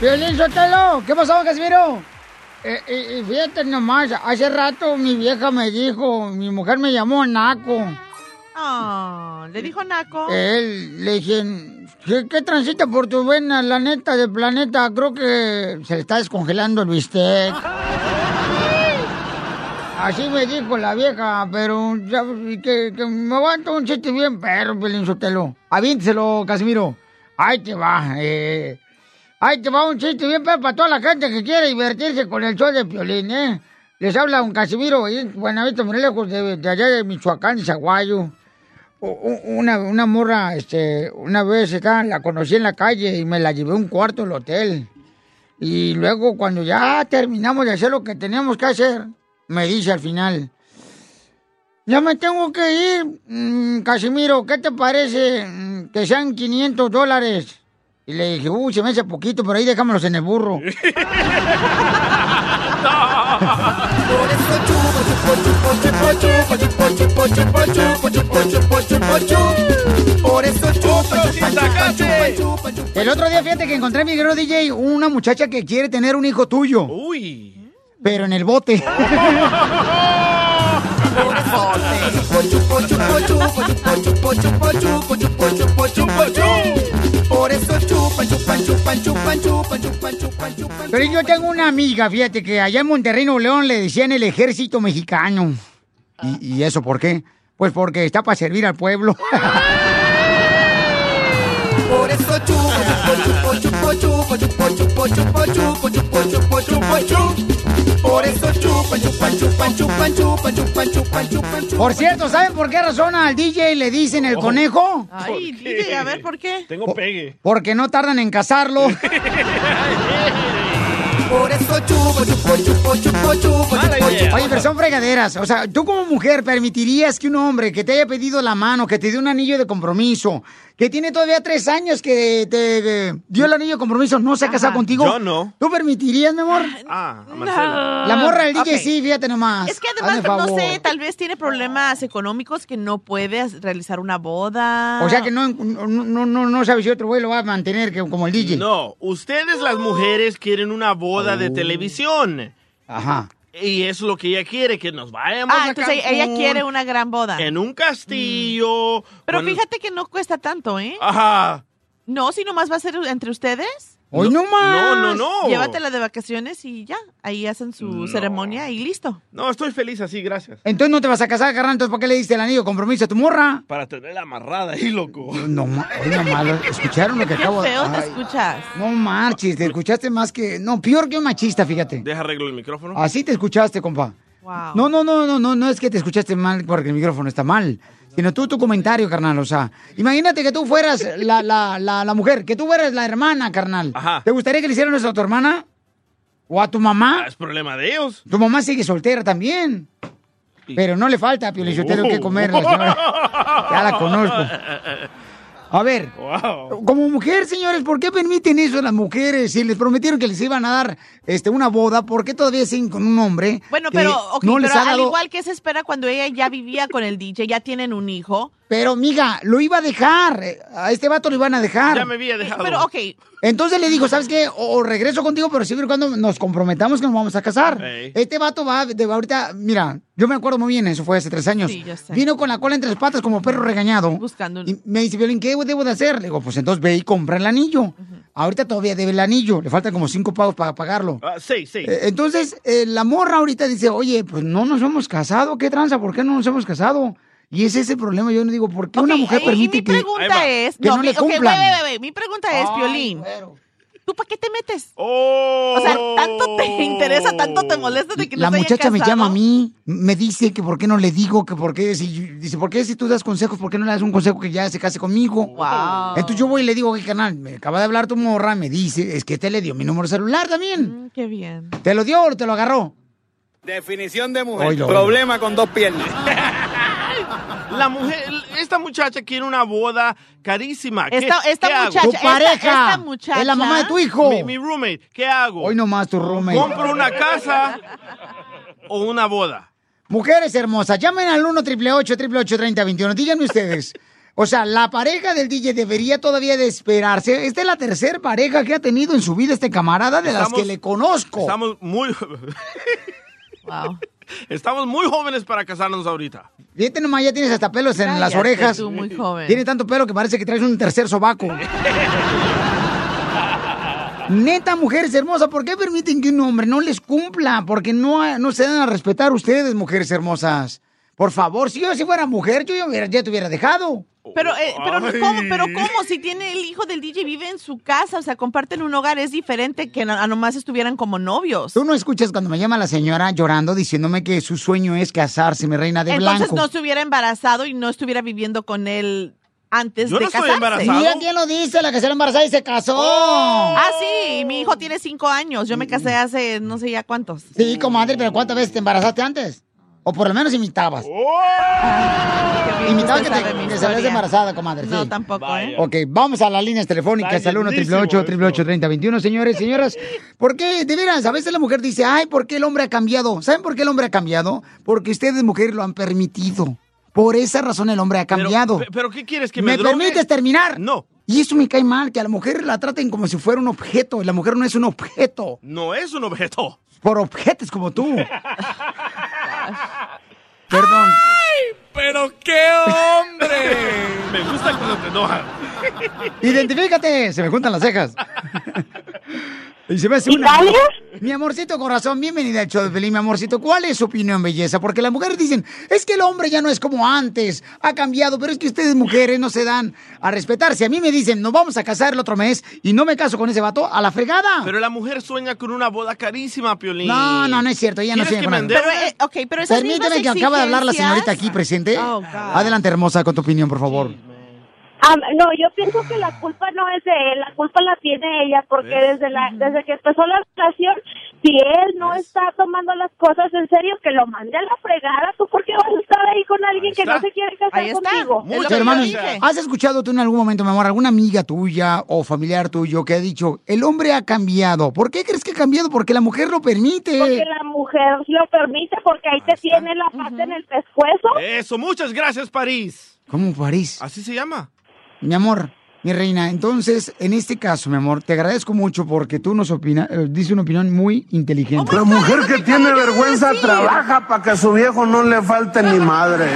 Violín Sotelo, ¿qué pasó, Casimiro? Eh, eh, fíjate nomás, hace rato mi vieja me dijo, mi mujer me llamó Naco. Oh, ¿Le dijo Naco? Él, le dije, ¿qué, qué transita por tu vena, la neta del planeta? Creo que se le está descongelando el bistec. Así me dijo la vieja, pero ya, que, me aguanto un chiste bien perro, Pelín Sotelo. Avínteselo, Casimiro. Ahí te va, eh. Ahí te va un chiste bien perro para toda la gente que quiere divertirse con el show de Piolín, ¿eh? Les habla un Casimiro, en Buenavista, muy lejos de, de allá de Michoacán, Zaguayo. Una, una morra, este, una vez la conocí en la calle y me la llevé un cuarto del hotel. Y luego cuando ya terminamos de hacer lo que teníamos que hacer, me dice al final, ya me tengo que ir, mm, Casimiro, ¿qué te parece mm, que sean 500 dólares? Y le dije, uy, se me hace poquito, pero ahí dejámoslos en el burro. El otro día, fíjate que encontré en mi guerrero DJ una muchacha que quiere tener un hijo tuyo. Uy. Pero en el bote. Por eso. Pero yo tengo una amiga, fíjate, que allá en Monterrey, Nuevo León, le decían el ejército mexicano. ¿Y, y eso por qué? Pues porque está para servir al pueblo. Por eso chupa, chupa, chupa, chupa, chupa, chupa, chupa, chupa, chupa, chupa, chupa, chupa. Por eso chupan, chupan, chupan, chupan, chupan, chupan, chupan, chupan, chupan. Por cierto, ¿saben por qué razón al DJ le dicen el conejo? Ay, DJ, a ver, ¿por qué? Tengo pegue. Porque no tardan en cazarlo. Por eso chupa, chupa, chupa, chupa, chupa, Mala chupa, idea. Oye, pero son fregaderas. O sea, tú como mujer permitirías que un hombre que te haya pedido la mano, que te dio un anillo de compromiso, que tiene todavía tres años que te eh, dio el anillo de compromiso, no se ha casado contigo? Yo no. ¿Tú permitirías, mi amor? Ah, a Marcela. La morra del DJ sí, fíjate nomás. Es que Hazme además, no favor. sé, tal vez tiene problemas económicos que no puede realizar una boda. O sea que no, no, no, no, no sabe si otro güey lo va a mantener que, como el DJ. No, ustedes las mujeres quieren una boda de televisión. Ajá. Y es lo que ella quiere, que nos vayamos Ah, a entonces ella quiere una gran boda. En un castillo. Pero con- fíjate que no cuesta tanto, ¿eh? Ajá. No, si nomás va a ser entre ustedes. Hoy no, más. No, no, no. Llévatela de vacaciones y ya. Ahí hacen su No. ceremonia y listo. No, estoy feliz así, gracias. Entonces no te vas a casar, carnal. Entonces, ¿por qué le diste el anillo compromiso a tu morra? Para tenerla amarrada ahí, loco. No, no malo. ¿Escucharon lo que Qué acabo de feo te Ay, escuchas. No marches, te escuchaste más que. No, peor que un machista, fíjate. Deja arreglo el micrófono. Así te escuchaste, compa. Wow. No, no, no, no, no, no es que te escuchaste mal porque el micrófono está mal. Sino tú tu comentario, carnal. O sea, imagínate que tú fueras la, la, la, la mujer, que tú fueras la hermana, carnal. Ajá. ¿Te gustaría que le hicieran eso a tu hermana? ¿O a tu mamá? Ah, es problema de ellos. Tu mamá sigue soltera también. Pero no le falta a Piolichotero que comer, la señora. Ya la conozco. A ver, Wow. como mujer, señores, ¿por qué permiten eso a las mujeres? Si les prometieron que les iban a dar este, una boda, ¿por qué todavía siguen con un hombre? Bueno, que pero, ok, no les pero al igual que se espera cuando ella ya vivía con el DJ, ya tienen un hijo. Pero, miga, lo iba a dejar. A este vato lo iban a dejar. Ya me había dejado. Pero, ok, Entonces le dijo, ¿sabes qué? O, o regreso contigo, pero siempre y cuando nos comprometamos que nos vamos a casar. Este vato va de ahorita, mira, yo me acuerdo muy bien, eso fue hace tres años. Sí, yo sé. Vino con la cola entre las patas como perro regañado. buscando un... Y me dice, Violín, ¿qué debo de hacer? Le digo, pues entonces ve y compra el anillo. ahorita todavía debe el anillo, le faltan como cinco pagos para pagarlo. Ah, sí, sí. Eh, Entonces, eh, la morra ahorita dice, oye, pues no nos hemos casado, ¿qué tranza? ¿Por qué no nos hemos casado? Y ese es el problema, yo no digo, ¿por qué una mujer permite y mi que, pregunta es, que no, mi, le cumplan? mi pregunta es, Piolín. ¿tú para qué te metes? Oh. O sea, tanto te interesa, tanto te molesta de que no La muchacha me llama a mí, me dice que por qué no le digo, que por qué, si, dice, ¿por qué si tú das consejos, por qué no le das un consejo que ya se case conmigo? Wow. Entonces yo voy y le digo, oye, canal, me acaba de hablar tu morra, me dice, es que te le dio mi número celular también. Mm, qué bien. ¿Te lo dio o te lo agarró? Definición de mujer. Oilo, Problema con dos piernas. La mujer, esta muchacha quiere una boda carísima. ¿Qué, Esta, esta qué hago? muchacha, Tu esta- pareja esta muchacha, es la mamá de tu hijo. Mi, mi roommate, ¿qué hago? Hoy nomás tu roommate. ¿Compro una casa o una boda? Mujeres hermosas, llamen al 1 888 3021 Díganme ustedes. O sea, la pareja del DJ debería todavía de esperarse. Esta es la tercera pareja que ha tenido en su vida este camarada de las que le conozco. Estamos muy, Wow. Estamos muy jóvenes para casarnos ahorita. Fíjate nomás, ya tienes hasta pelos en las orejas. tú, muy joven. Tiene tanto pelo que parece que traes un tercer sobaco. Neta, mujeres hermosas, ¿por qué permiten que un hombre no les cumpla? Porque no, no se dan a respetar ustedes, mujeres hermosas. Por favor, si yo si fuera mujer, yo ya, hubiera- ya te hubiera dejado. Pero, eh, pero. ¿cómo? pero ¿cómo? Si tiene el hijo del DJ, vive en su casa, o sea, comparten un hogar, es diferente que a nomás estuvieran como novios. Tú no escuchas cuando me llama la señora llorando diciéndome que su sueño es casarse, mi reina de Entonces blanco. no estuviera embarazado y no estuviera viviendo con él antes Yo de no estoy casarse. embarazado. Mira quién lo dice, la que se embarazada y se casó. Ah, sí, mi hijo tiene cinco años. Yo me casé hace no sé ya cuántos. Sí, comadre, pero ¿cuántas veces te embarazaste antes? O por lo menos imitabas. Bien Imitabas que, te, historia. salías embarazada, comadre. No, sí. tampoco, ¿eh? Ok, vamos a las líneas telefónicas al 1 llenísimo 888 3021 señores, señoras. ¿Por qué? De veras, a veces la mujer dice, ay, ¿por qué el hombre ha cambiado? ¿Saben por qué el hombre ha cambiado? Porque ustedes, mujeres, lo han permitido. Por esa razón el hombre ha cambiado. pe- ¿Pero, qué quieres? ¿Que me, ¿Me drogue? permites terminar? No, Y eso me cae mal, que a la mujer la traten como si fuera un objeto. Y la mujer no es un objeto. no es un objeto. Por objetos como tú. Perdón. ¡Pero qué hombre! Me gusta cuando te enojas. Identifícate. Se me juntan las cejas. y se me hace una. Mi amorcito corazón, bienvenida al show de Pelín, mi amorcito. ¿Cuál es su opinión, belleza? Porque las mujeres dicen, es que el hombre ya no es como antes, ha cambiado, pero es que ustedes, mujeres, no se dan a respetarse. A mí me dicen, nos vamos a casar el otro mes y no me caso con ese vato, a la fregada. Pero la mujer sueña con una boda carísima, Piolín. No, no, no es cierto, ella no ¿Quieres sueña que con endeude? Pero, eh, ok, pero esas Permíteme que acaba de hablar la señorita aquí presente. Oh. Adelante, hermosa, con tu opinión, por favor. Ah, no, yo pienso que la culpa no es de él, la culpa la tiene ella, porque ¿Ves? desde la desde que empezó la relación, si él no está tomando las cosas en serio, que lo mande a la fregada. ¿Tú por qué vas a estar ahí con alguien que no está. se quiere casar Ahí está. contigo? Muchas que yo hermano, dije. ¿has escuchado tú en algún momento, mi amor, alguna amiga tuya o familiar tuyo que ha dicho, el hombre ha cambiado? ¿Por qué crees que ha cambiado? Porque la mujer lo permite. Porque la mujer lo permite, porque ahí te tiene la pata en el pescuezo. Eso, muchas gracias, París. ¿Cómo París? Así se llama. Mi amor, mi reina, entonces, en este caso, mi amor, te agradezco mucho porque tú nos opina, eh, dices una opinión muy inteligente. La mujer que tiene vergüenza trabaja para que a su viejo no le falte ni madre.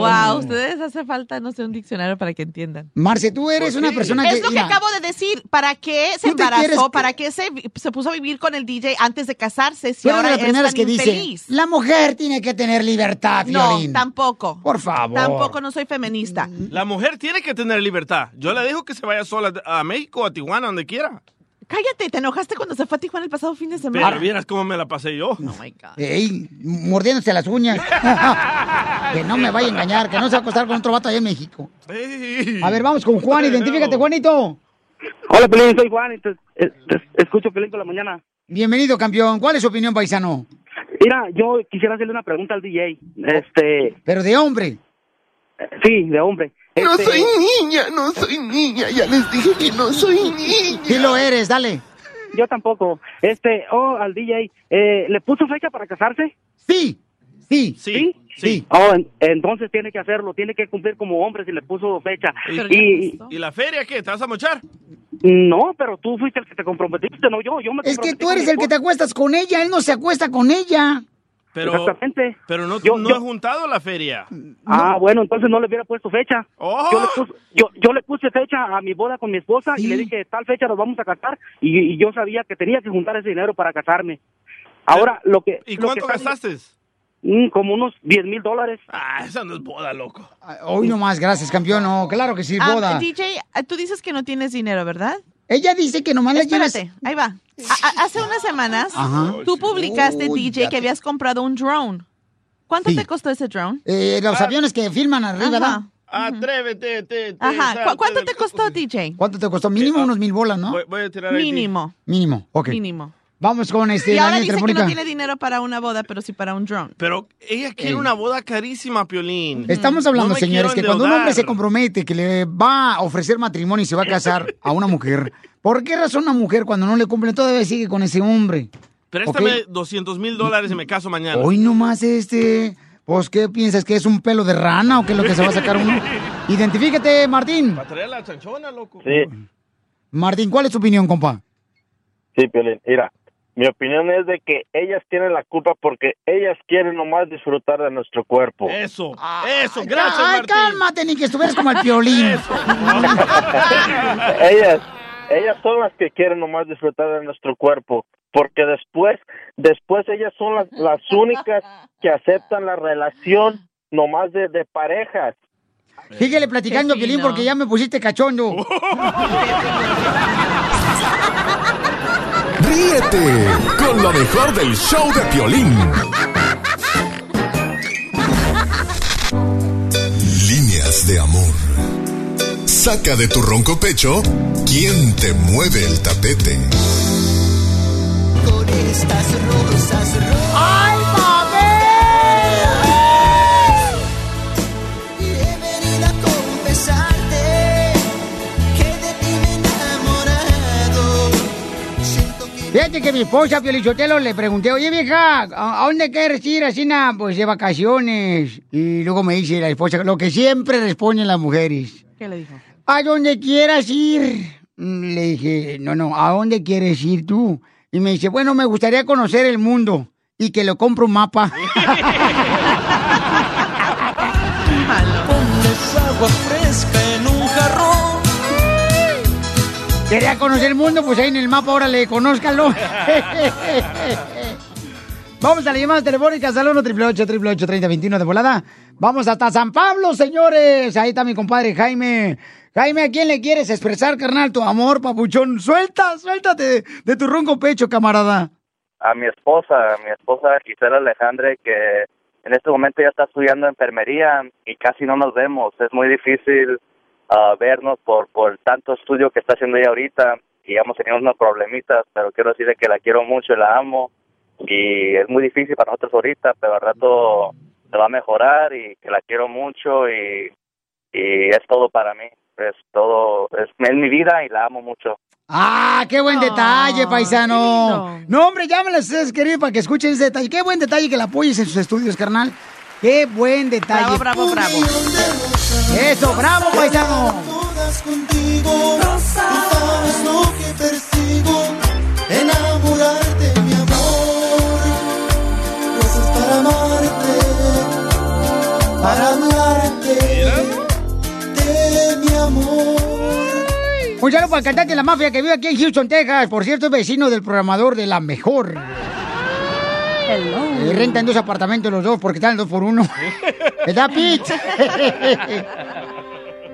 Wow, ustedes hace falta, no sé, un diccionario para que entiendan. Marce, tú eres una persona que... Es lo que mira, acabo de decir. ¿Para qué se ¿Tú te embarazó? que- ¿Para qué se, se puso a vivir con el DJ antes de casarse? Si tú eres ahora las es primeras tan que dice, la mujer tiene que tener libertad, No, tampoco. Por favor. Tampoco no soy feminista. La mujer tiene que tener libertad. Yo le dejo que se vaya sola a México, a Tijuana, donde quiera. Cállate, te enojaste cuando se fue a Tijuana el pasado fin de semana. Pero vieras cómo me la pasé yo. Oh my God. Ey, mordiéndose las uñas. que no me vaya a engañar, que no se va a acostar con otro vato allá en México. Ey. A ver, vamos con Juan, identifícate, Juanito. Hola, Pelín, soy Juan y te, eh, te- escucho Pelín toda la mañana. Bienvenido, campeón. ¿Cuál es su opinión, paisano? Mira, yo quisiera hacerle una pregunta al DJ. Este, Pero de hombre. eh, sí, de hombre. No Este, soy niña, no soy niña. Ya les dije que no soy niña. Sí lo eres, dale. Yo tampoco. Este, oh, al DJ, eh, ¿le puso fecha para casarse? Sí, sí, Sí, sí. Oh, en- entonces tiene que hacerlo, tiene que cumplir como hombre si le puso fecha. Y. ¿Y la feria qué? ¿Te vas a mochar? no, pero tú fuiste el que te comprometiste, no yo. yo me Es que tú eres el que te acuestas con ella, él no se acuesta con ella. Pero, Exactamente. pero no, Yo- no yo- he juntado la feria. Ah, bueno, entonces no le hubiera puesto fecha. Oh. Yo, le puse, yo, yo le puse fecha a mi boda con mi esposa y le dije, tal fecha nos vamos a casar. Y, y yo sabía que tenía que juntar ese dinero para casarme. Ahora, lo que... ¿Y lo cuánto que gastaste? Mm, como unos 10 mil dólares. Ah, esa no es boda, loco. Hoy nomás, gracias, campeón. No, claro que sí, Ah, boda. DJ, ah, tú dices que no tienes dinero, ¿verdad? Ella dice que nomás le llevas... Espérate, ahí va. A- hace unas semanas, Ajá. tú publicaste, Uy, DJ, que habías comprado un drone. ¿Cuánto Sí. te costó ese drone? Eh, los aviones que filman arriba, ¿verdad? Ajá. Atrévete, te, te, Ajá. salte ¿Cu- ¿Cuánto te costó, DJ? ¿Cuánto te costó? Mínimo unos mil bolas, ¿no? Voy, voy a tirar ahí. Mínimo. Mínimo, ok. Mínimo. Vamos con este, Y la ahora dice que no tiene dinero para una boda, pero sí para un drone. Pero ella quiere Ey. una boda carísima, Piolín. Estamos hablando, No señores, que cuando un hombre se compromete, que le va a ofrecer matrimonio y se va a casar a una mujer, ¿por qué razón una mujer cuando no le cumple todavía sigue con ese hombre? Préstame Ok. 200 mil dólares y me caso mañana. Hoy nomás este, pues, ¿qué piensas? ¿Que es un pelo de rana o qué es lo que se va a sacar uno? Identifícate, Martín. Para traer la chanchona, loco. Sí, Martín, ¿cuál es tu opinión, compa? sí, Piolín. Mira, mi opinión es de que ellas tienen la culpa porque ellas quieren nomás disfrutar de nuestro cuerpo. Eso, eso, gracias, Ay, Martín. cálmate, ni que estuvieras como el piolín. ellas, ellas son las que quieren nomás disfrutar de nuestro cuerpo, porque después, después ellas son las, las únicas que aceptan la relación nomás de, de parejas. Síguele platicando, Piolín, porque ya me pusiste cachondo. Ríete con lo mejor del show de Piolín. Líneas de amor. Saca de tu ronco pecho quién te mueve el tapete. Con estas rosas ¡Ay, Fíjate que mi esposa, Piolichotelo, le pregunté, oye, vieja, ¿a, dónde quieres ir así, na, pues, de vacaciones? Y luego me dice la esposa, lo que siempre responden las mujeres. ¿Qué le dijo? A donde quieras ir. Mm, Le dije, no, no, ¿a dónde quieres ir tú? Y me dice, bueno, me gustaría conocer el mundo y que lo compro un mapa. Pones agua fresca Quería conocer el mundo, pues ahí en el mapa, órale, conózcalo. Vamos a la llamada telefónica al 1 888 3021 de volada. Vamos hasta San Pablo, señores. Ahí está mi compadre Jaime. Jaime, ¿a quién le quieres expresar, carnal, tu amor, papuchón? Suelta, suéltate de, de tu ronco pecho, camarada. A mi esposa, a mi esposa Gisela Alejandre, que en este momento ya está estudiando enfermería y casi no nos vemos. Es muy difícil ah, vernos por, por tanto estudio que está haciendo ella ahorita y hemos tenido unos problemitas, pero quiero decirle que la quiero mucho y la amo y es muy difícil para nosotros ahorita, pero al rato se va a mejorar y que la quiero mucho y, y es todo para mí. Es todo, es, es mi vida y la amo mucho. Ah, qué buen detalle, paisano. No, hombre, llámale a ustedes, querido, para que escuchen ese detalle. Qué buen detalle que la apoyes en sus estudios, carnal. Qué buen detalle. Bravo, bravo, bravo. Eso, bravo, paisano. Todas contigo. Tú sabes lo que persigo. Enamorarte, mi amor. Cosas para amarte. Para hablarte. De mi amor. Un saludo para el cantante de la mafia que vive aquí en Houston, Texas. Por cierto, es vecino del programador de La Mejor. Eh, rentan dos apartamentos los dos porque están dos por uno. ¿Verdad, Pete?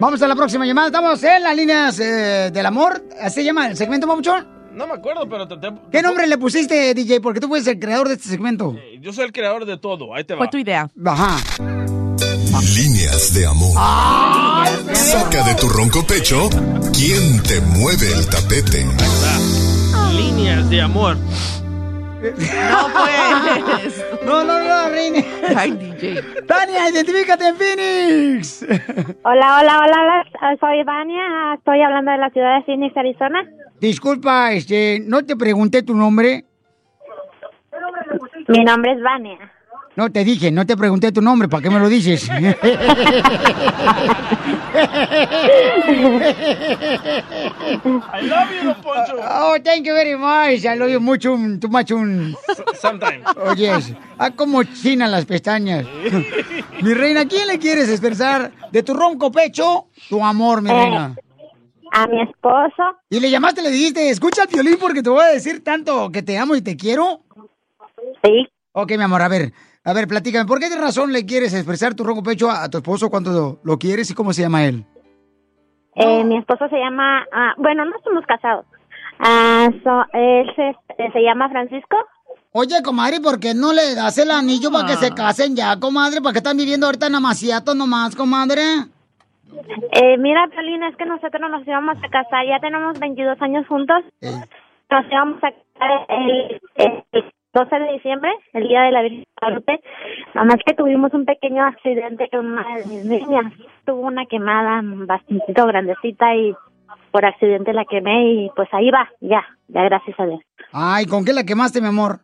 Vamos a la próxima llamada. Estamos en las líneas eh, del amor. ¿Así se llama el segmento, Mamuchón? No me acuerdo, pero te- te- ¿Qué nombre le pusiste, DJ? Porque tú fuiste el creador de este segmento. yo soy el creador de todo. Ahí te va. Fue tu idea. Ajá. Líneas de amor. Saca de tu ronco pecho quién te mueve el tapete. Líneas de amor. No pues. No, no, no, Reine. Ay, DJ. Tania, identifícate en Phoenix. Hola, hola, hola, hola, soy Vania, estoy hablando de la ciudad de Phoenix, Arizona. Disculpa, este, no te pregunté tu nombre. Mi nombre es Vania. No, te dije, no te pregunté tu nombre, ¿para qué me lo dices? I love you, Don Poncho. Oh, thank you very much. I love you mucho, too much. Un... Sometimes. Oye, ah, como china las pestañas. mi reina, ¿a quién le quieres expresar de tu ronco pecho tu amor, mi Eh, reina? A mi esposo. Y le llamaste, le dijiste, escucha el violín porque te voy a decir tanto que te amo y te quiero. Sí. Ok, mi amor, a ver, a ver, platícame, ¿por qué de razón le quieres expresar tu ronco pecho a, a tu esposo cuando lo, lo quieres y cómo se llama él? Eh, mi esposo se llama, ah, bueno, no estamos casados. Ah, so- él se, eh, se llama Francisco. Oye, comadre, ¿por qué no le das el anillo para que se casen ya, comadre? ¿Para qué están viviendo ahorita en Amaciato nomás, comadre? Eh, mira, Paulina, es que nosotros nos íbamos a casar, ya tenemos 22 años juntos. Nos íbamos a casar el, el 12 de diciembre, el día de la Virgen de Guadalupe. Nada más que tuvimos un pequeño accidente con una de mis niñas. Tuvo una quemada bastante grandecita y por accidente la quemé y pues ahí va, ya, ya gracias a Dios. Ay, ¿con qué la quemaste, mi amor?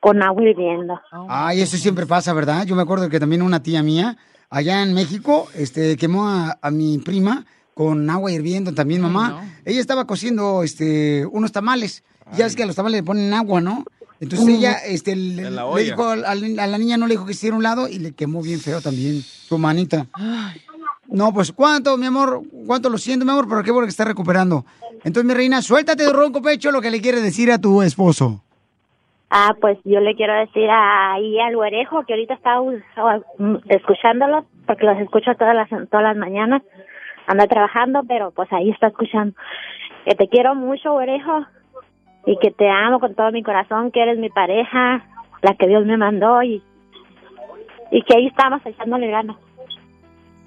Con agua hirviendo. Ay, eso siempre pasa, ¿verdad? Yo me acuerdo que también una tía mía, allá en México, este, quemó a, a mi prima con agua hirviendo también, mamá. Ella estaba cociendo, este, unos tamales. Ya es que a los tamales le ponen agua, ¿no? Entonces Ujú. ella, este, le, la dijo a la niña, no le dijo que hiciera un lado y le quemó bien feo también su manita. No, pues, ¿cuánto, mi amor? ¿Cuánto lo siento, mi amor? Pero qué bueno que está recuperando. Entonces, mi reina, suéltate de ronco pecho lo que le quieres decir a tu esposo. Ah, pues yo le quiero decir ahí al güerejo que ahorita está uh, escuchándolos, porque los escucho todas las todas las mañanas. Anda trabajando, pero pues ahí está escuchando. Que te quiero mucho, güerejo, y que te amo con todo mi corazón, que eres mi pareja, la que Dios me mandó y y que ahí estamos echándole ganas.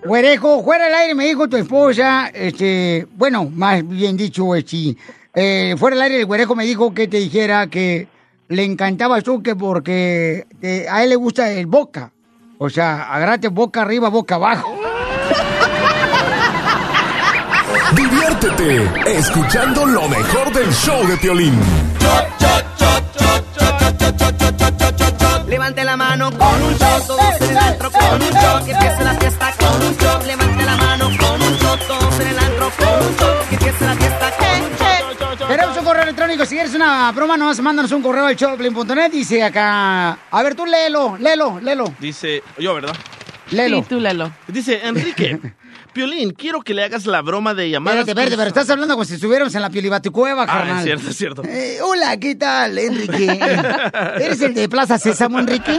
Güerejo, fuera del aire me dijo tu esposa, este, bueno, más bien dicho, este, eh, fuera del aire el güerejo me dijo que te dijera que le encantaba tú que porque te- a él le gusta el boca. O sea, agárrate boca arriba, boca abajo. Diviértete escuchando lo mejor del show de Piolín. Levante la mano con un shot, todos en el antro con un shot, que empiece la fiesta con un shot. Levante la mano con un shot, todos en el antro con un shot, que empiece la fiesta con un shot. Tenemos un correo electrónico, si quieres una broma, nomás mándanos un correo al showplay.net, dice acá, a ver, tú léelo, léelo, léelo. Dice, yo, ¿verdad? Léelo. Sí, tú léelo. Dice, Enrique, Piolín, quiero que le hagas la broma de llamadas. Espérate, espérate, pero estás hablando como si estuviéramos en la piolibaticueva, Ah, carnal. es cierto, es cierto. Eh, hola, ¿qué tal, Enrique? ¿Eres el de Plaza Sésamo, Enrique?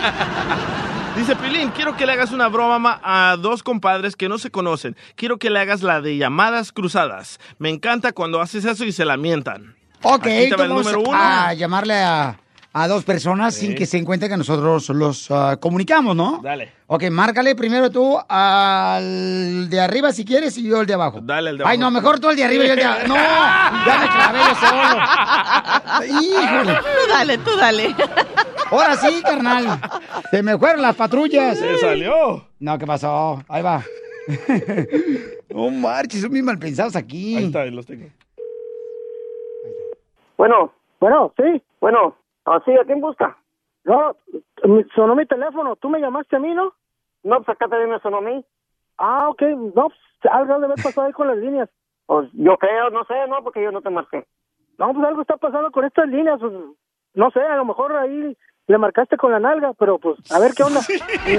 Dice Pilín, quiero que le hagas una broma a dos compadres que no se conocen. Quiero que le hagas la de llamadas cruzadas. Me encanta cuando haces eso y se la mientan. Ok, Aquí te va el número uno. a llamarle a, a dos personas sin que se encuentre que nosotros los ah, comunicamos, ¿no? Dale. Ok, márcale primero tú al de arriba si quieres y yo el de abajo. Dale el de Ay, abajo. no, mejor tú el de arriba y yo el de abajo. No, ya me clavé yo solo. Híjole. Tú dale, tú dale. Ahora sí, carnal. Se me fueron las patrullas. Se salió. No, ¿qué pasó? Ahí va. No marches, son bien mal pensados aquí. Ahí está, ahí los tengo. Bueno, bueno, sí, bueno, así, ¿a quién busca? No, sonó mi teléfono, ¿tú me llamaste a mí, no? No, pues acá también me sonó a mí. Ah, ok, no, pues algo debe pasado ahí con las líneas. Pues yo creo, no sé, no, porque yo no te marqué. No, pues algo está pasando con estas líneas, pues, no sé, a lo mejor ahí le marcaste con la nalga, pero pues, a ver qué onda.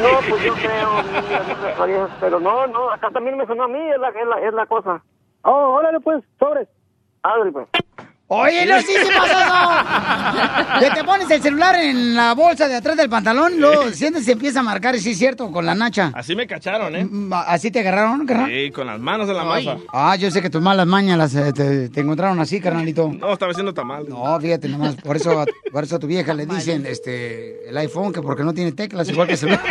No, pues yo creo, pero no, no, acá también me sonó a mí, es la, es la, es la cosa. Oh, órale pues, sobre. Ábrele pues. Oye, no, sí, sí pasa eso. Que te pones el celular en la bolsa de atrás del pantalón, lo sientes y se empieza a marcar, sí es cierto, con la nacha. Así me cacharon, ¿eh? Mm, ¿Así te agarraron, carnal? Sí, con las manos en la masa. Ah, yo sé que tus malas mañas las, eh, te, te encontraron así, carnalito. No, estaba haciendo tamal. No, fíjate nomás, por eso, por eso a tu vieja le dicen este el iPhone que porque no tiene teclas igual que el celular.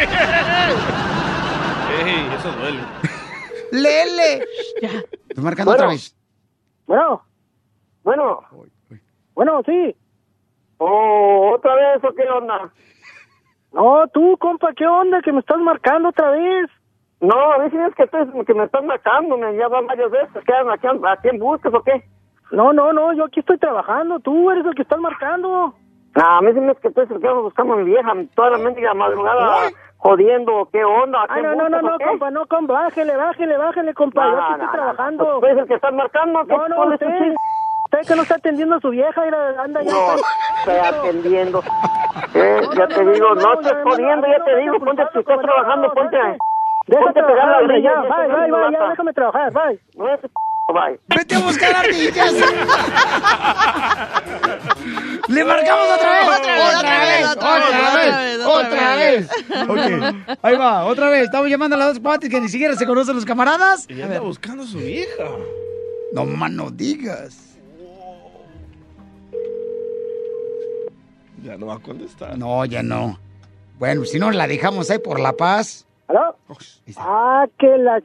Ey, eso duele. ¡Lele! Estoy marcando Bueno. otra vez. Bueno, bueno, bueno, sí. Oh, ¿otra vez o qué onda? No, tú, compa, ¿qué onda? Que me estás marcando otra vez. No, a mí sí es que, te- que me estás marcando, me ya van varias veces. ¿Qué, a, quién, ¿A quién buscas o qué? No, no, no, yo aquí estoy trabajando. Tú eres el que estás marcando. No, a mí sí me es que estoy cercano buscando a mi vieja toda la mendiga madrugada jodiendo, ¿qué onda? ¿Qué no, no, no, buscas no, compa, no, compa, bájele, bájele, bájele, compa, yo aquí no, estoy no, trabajando. tú eres el que estás marcando, ¿qué No, no, usted? Usted que no está atendiendo a su vieja, mira, anda ya. No, estoy atendiendo. Eh, ya te digo, no estés jodiendo, ya te digo, ponte, si estás trabajando, ponte, ponte a pegar la ya, bye, bye, bye, ya, déjame trabajar, bye. Bye. ¡Vete a buscar ardillas! ¡Le marcamos otra vez! Otra vez, otra vez, otra vez, ¡Otra vez! Ok, ahí va, otra vez. Estamos llamando a las dos partes que ni siquiera se conocen los camaradas. Y anda buscando a su vieja. No más no digas. Ya no va a contestar. No, ya no. Bueno, si no, la dejamos ahí por la paz. ¿Aló? Ah, que la...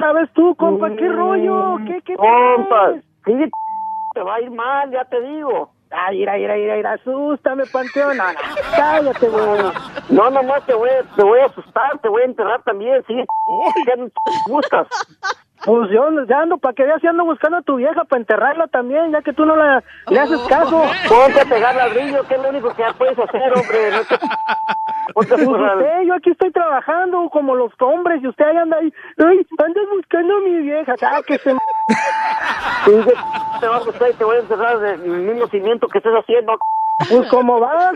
¿Sabes tú, compa? ¿Qué rollo? ¿Qué, qué? Compa, sí, te va a ir mal, ya te digo. Ay, ira, ira, ira, ira, asústame, panteón. No, no, cállate, güey. No, nomás te voy, a- te voy a asustar, te voy a enterrar también, sí. ¿Qué buscas? Pues yo ya ando, para que veas, si ando buscando a tu vieja para enterrarla también, ya que tú no la, le haces caso. Ponte a pegar ladrillo, que es lo único que puedes hacer, hombre. No te... Pues usted, yo aquí estoy trabajando como los hombres y usted ahí anda ahí, ay, andas buscando a mi vieja. Sí, que te vas a gustar y te voy a encerrar del mismo cimiento que estés haciendo. Pues como vas,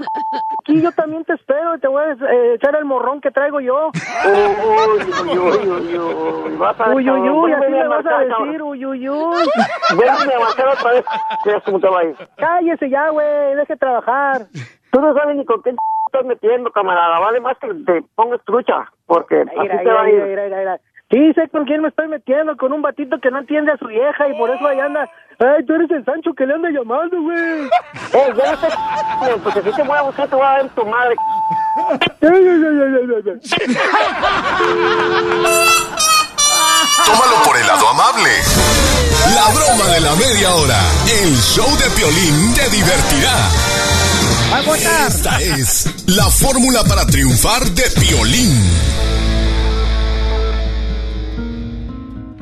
aquí yo también te espero y te voy a eh, echar el morrón que traigo yo. Uy, uy, uy, uy, uy. Vas a Uy, uy, uy, así me vas a decir, uy, uy, uy. Vuelve a marcar otra vez. Mira cómo te va a ir. Cállese ya, güey, deje trabajar. Tú no sabes ni con qué estás metiendo, camarada. Vale más que te pongas trucha, porque así Mira, te va a ir. mira. Sí, sé con quién me estoy metiendo, con un batito que no entiende a su vieja y por eso ahí anda. Ay, tú eres el Sancho que le anda llamando, güey. Eh, ya no sé, pues así te voy a buscar, te voy a dar en tu madre. Tómalo por el lado amable. La broma de la media hora. El show de Piolín te divertirá. Esta es la fórmula para triunfar de Piolín.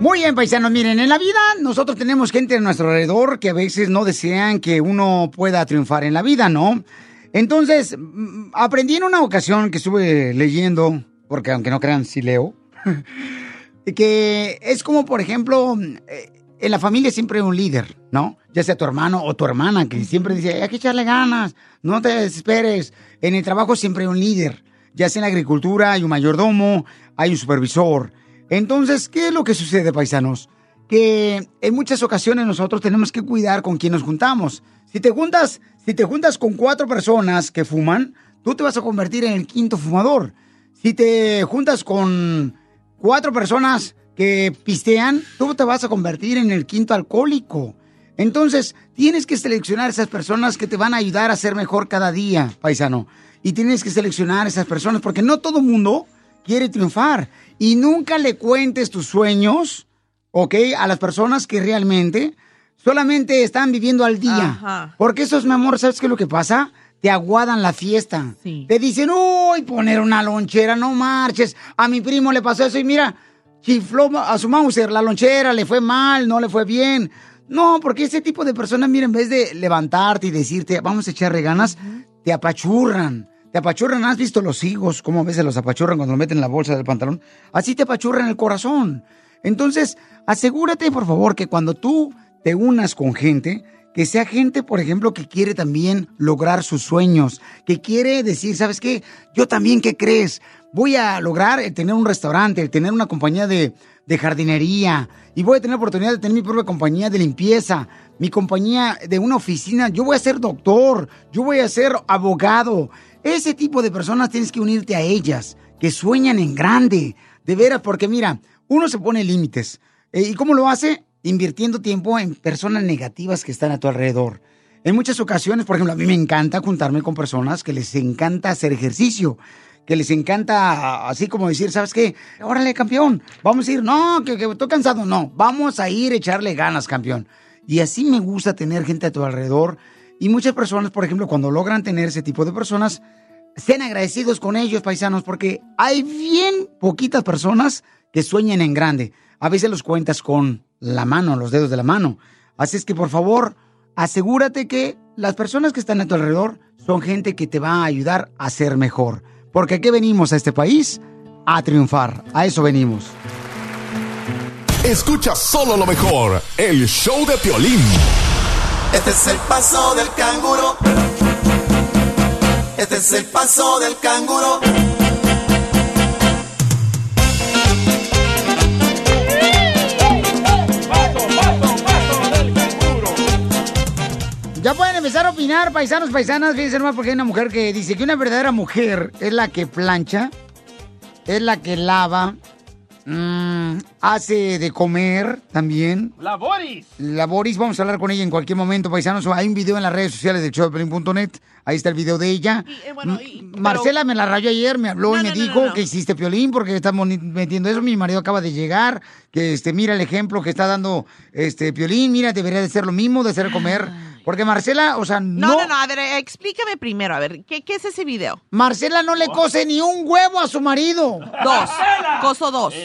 Muy bien, paisanos, miren, en la vida nosotros tenemos gente a nuestro alrededor que a veces no desean que uno pueda triunfar en la vida, ¿no? Entonces, mm, aprendí en una ocasión que estuve leyendo, porque aunque no crean, sí leo, que es como, por ejemplo, eh, en la familia siempre hay un líder, ¿no? Ya sea tu hermano o tu hermana, que siempre dice, hay que echarle ganas, no te desesperes. En el trabajo siempre hay un líder, ya sea en la agricultura hay un mayordomo, hay un supervisor. Entonces, ¿qué es lo que sucede, paisanos? Que en muchas ocasiones nosotros tenemos que cuidar con quién nos juntamos. Si te juntas, si te juntas con cuatro personas que fuman, tú te vas a convertir en el quinto fumador. Si te juntas con cuatro personas que pistean, tú te vas a convertir en el quinto alcohólico. Entonces, tienes que seleccionar esas personas que te van a ayudar a ser mejor cada día, paisano. Y tienes que seleccionar esas personas porque no todo mundo quiere triunfar. Y nunca le cuentes tus sueños, ¿ok? A las personas que realmente solamente están viviendo al día. Ajá. Porque esos, mi amor, ¿sabes qué es lo que pasa? Te aguadan la fiesta. Te dicen, uy, poner una lonchera, no marches. A mi primo le pasó eso y mira, chifló a su Mauser la lonchera, le fue mal, no le fue bien. No, porque ese tipo de personas, mira, en vez de levantarte y decirte, vamos a echarle ganas, te apachurran. Te apachurran, ¿has visto los higos? ¿Cómo a veces los apachurran cuando lo meten en la bolsa del pantalón? Así te apachurran el corazón. Entonces, asegúrate, por favor, que cuando tú te unas con gente, que sea gente, por ejemplo, que quiere también lograr sus sueños, que quiere decir, ¿sabes qué? Yo también, ¿qué crees? Voy a lograr el tener un restaurante, el tener una compañía de, de jardinería, y voy a tener oportunidad de tener mi propia compañía de limpieza, mi compañía de una oficina, yo voy a ser doctor, yo voy a ser abogado. Ese tipo de personas tienes que unirte a ellas, que sueñan en grande, de veras, porque mira, uno se pone límites. Eh, ¿Y cómo lo hace? Invirtiendo tiempo en personas negativas que están a tu alrededor. En muchas ocasiones, por ejemplo, a mí me encanta juntarme con personas que les encanta hacer ejercicio, que les encanta así como decir, ¿sabes qué? Órale, campeón, vamos a ir. No, que, que estoy cansado. No, vamos a ir a echarle ganas, campeón. Y así me gusta tener gente a tu alrededor. Y muchas personas, por ejemplo, cuando logran tener ese tipo de personas, sean agradecidos con ellos, paisanos, porque hay bien poquitas personas que sueñan en grande. A veces los cuentas con la mano, los dedos de la mano. Así es que, por favor, asegúrate que las personas que están a tu alrededor son gente que te va a ayudar a ser mejor. Porque aquí venimos a este país a triunfar. A eso venimos. Escucha solo lo mejor, el show de Piolín. Este es el paso del canguro. Este es el paso del canguro. Ya pueden empezar a opinar, paisanos, paisanas. Fíjense nomás porque hay una mujer que dice que una verdadera mujer es la que plancha, es la que lava, mm, hace de comer también. La Boris. La Boris, vamos a hablar con ella en cualquier momento, paisanos. Hay un video en las redes sociales de showpelín.net. Ahí está el video de ella. M- Marcela me la rayó ayer, me habló y me dijo que hiciste piolín porque estamos metiendo eso. Mi marido acaba de llegar, que este, mira el ejemplo que está dando este piolín, mira, debería de ser lo mismo, de hacer comer. Porque Marcela, o sea, no. No, no, no, a ver, explícame primero, a ver, ¿qué, qué es ese video? Marcela no le cose ni un huevo a su marido. Dos. Coso dos.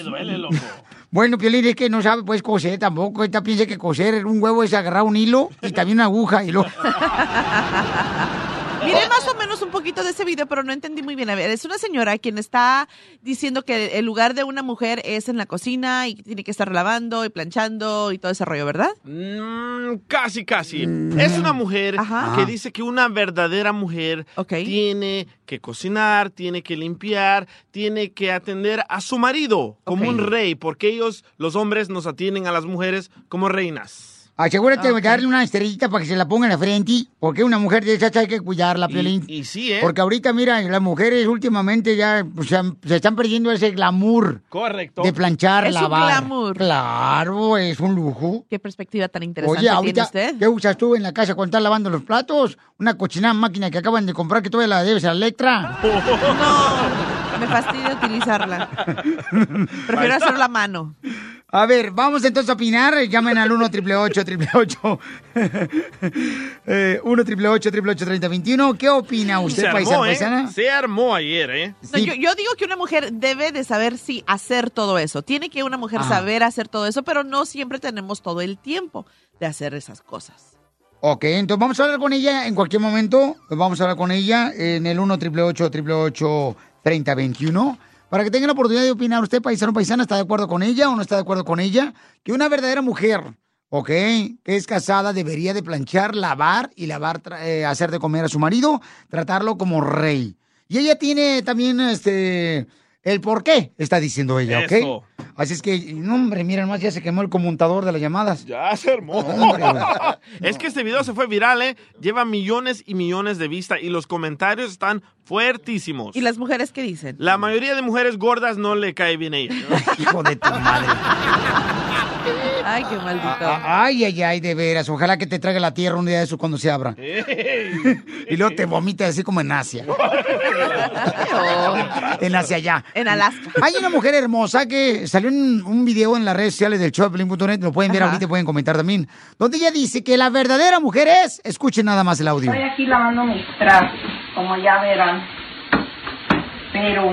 Bueno, Piolín es que no sabe pues coser tampoco. Esta piensa que coser un huevo es agarrar un hilo y también una aguja y lo... Miré más o menos un poquito de ese video, pero no entendí muy bien. A ver, es una señora quien está diciendo que el lugar de una mujer es en la cocina y tiene que estar lavando y planchando y todo ese rollo, ¿verdad? Mm, casi, casi. Es una mujer que dice que una verdadera mujer tiene que cocinar, tiene que limpiar, tiene que atender a su marido como un rey, porque ellos, los hombres, nos atienden a las mujeres como reinas. Asegúrate de darle una estrellita para que se la ponga en la frente, porque una mujer de esas hay que cuidarla, Piolín. Y sí, ¿eh? Porque ahorita, mira, las mujeres últimamente ya pues, se, han- se están perdiendo ese glamour Correcto. de planchar, Es un lavar. glamour. Claro, es un lujo. Qué perspectiva tan interesante Oye, tiene ahorita, usted. ¿qué usas tú en la casa cuando estás lavando los platos? Una cochinada máquina que acaban de comprar que todavía la debes a Electra. Me fastidia utilizarla. Prefiero hacerlo a la mano. A ver, vamos entonces a opinar. Llamen al 1 888 eh, 1 888 3021 ¿Qué opina usted, paisano, ¿eh? paisana? Se armó ayer, ¿eh? No, yo, yo digo que una mujer debe de saber si hacer todo eso. Tiene que una mujer Ajá. saber hacer todo eso, pero no siempre tenemos todo el tiempo de hacer esas cosas. Ok, entonces vamos a hablar con ella en cualquier momento. Vamos a hablar con ella en el 1 888 3021 para que tenga la oportunidad de opinar. ¿Usted, paisano paisana, está de acuerdo con ella o no está de acuerdo con ella? Que una verdadera mujer, ok, que es casada, debería de planchar, lavar y lavar, eh, hacer de comer a su marido, tratarlo como rey. Y ella tiene también este el por qué, está diciendo ella, ¿ok? Eso. Así es que, no, hombre, mira, nomás ya se quemó el conmutador de las llamadas. Ya se armó. es que este video se fue viral, ¿eh? Lleva millones y millones de vistas y los comentarios están fuertísimos. ¿Y las mujeres qué dicen? La mayoría de mujeres gordas no le cae bien a ella. Hijo de tu madre. Ay, qué maldito. Ah, Ay, ay, ay, de veras. Ojalá que te traiga la tierra un día de eso cuando se abra. y luego te vomita así como en Asia. en Asia allá. En Alaska. Hay una mujer hermosa que salió en un video en las redes sociales del show de Pelín.net, lo pueden ver Ajá. ahorita, pueden comentar también, donde ella dice que la verdadera mujer es, escuchen nada más el audio. Estoy aquí lavando mis trastos, como ya verán. Pero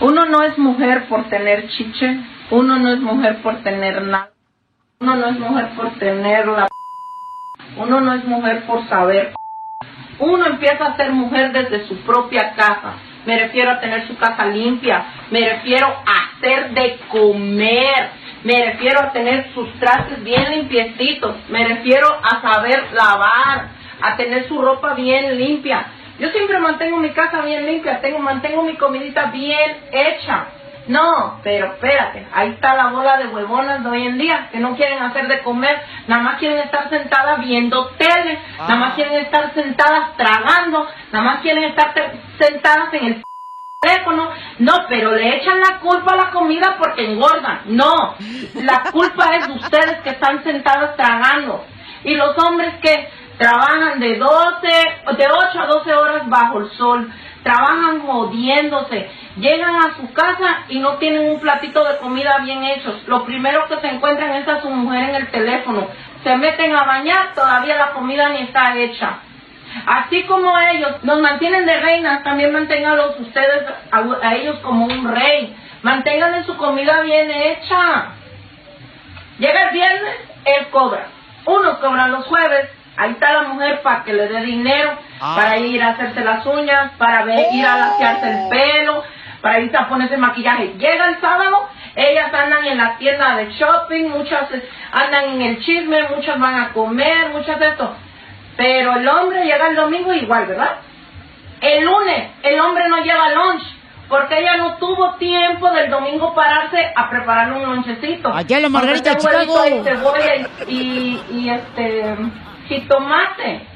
uno no es mujer por tener chiche, uno no es mujer por tener nada, uno no es mujer por tener la... Uno no es mujer por saber. Uno empieza a ser mujer desde su propia casa. Me refiero a tener su casa limpia. Me refiero a hacer de comer. Me refiero a tener sus trastes bien limpiecitos. Me refiero a saber lavar, a tener su ropa bien limpia. Yo siempre mantengo mi casa bien limpia, tengo, mantengo mi comidita bien hecha. No, pero espérate, ahí está la bola de huevonas de hoy en día que no quieren hacer de comer, nada más quieren estar sentadas viendo tele, nada más quieren estar sentadas tragando, nada más quieren estar sentadas en el teléfono. No, pero le echan la culpa a la comida porque engordan. No, la culpa es de ustedes que están sentadas tragando. Y los hombres que trabajan de 12, de 8 a 12 horas bajo el sol, trabajan jodiéndose, llegan a su casa y no tienen un platito de comida bien hecho. Lo primero que se encuentran es a su mujer en el teléfono. Se meten a bañar, todavía la comida ni está hecha. Así como ellos nos mantienen de reinas, también manténganlos ustedes a, a ellos como un rey. Manténganle su comida bien hecha. Llega el viernes, él cobra. Unos cobran los jueves, Ahí está la mujer para que le dé dinero, Ah. para ir a hacerse las uñas, para ver- ir a lasearse el pelo, para irse a ponerse maquillaje. Llega el sábado, ellas andan en la tienda de shopping, muchas eh, andan en el chisme, muchas van a comer, muchas de esto. Pero el hombre llega el domingo igual, ¿verdad? El lunes el hombre no lleva lunch porque ella no tuvo tiempo del domingo pararse a prepararle un lonchecito. Allá en la Margarita, Chicago. y cebolla y, y, y este jitomate.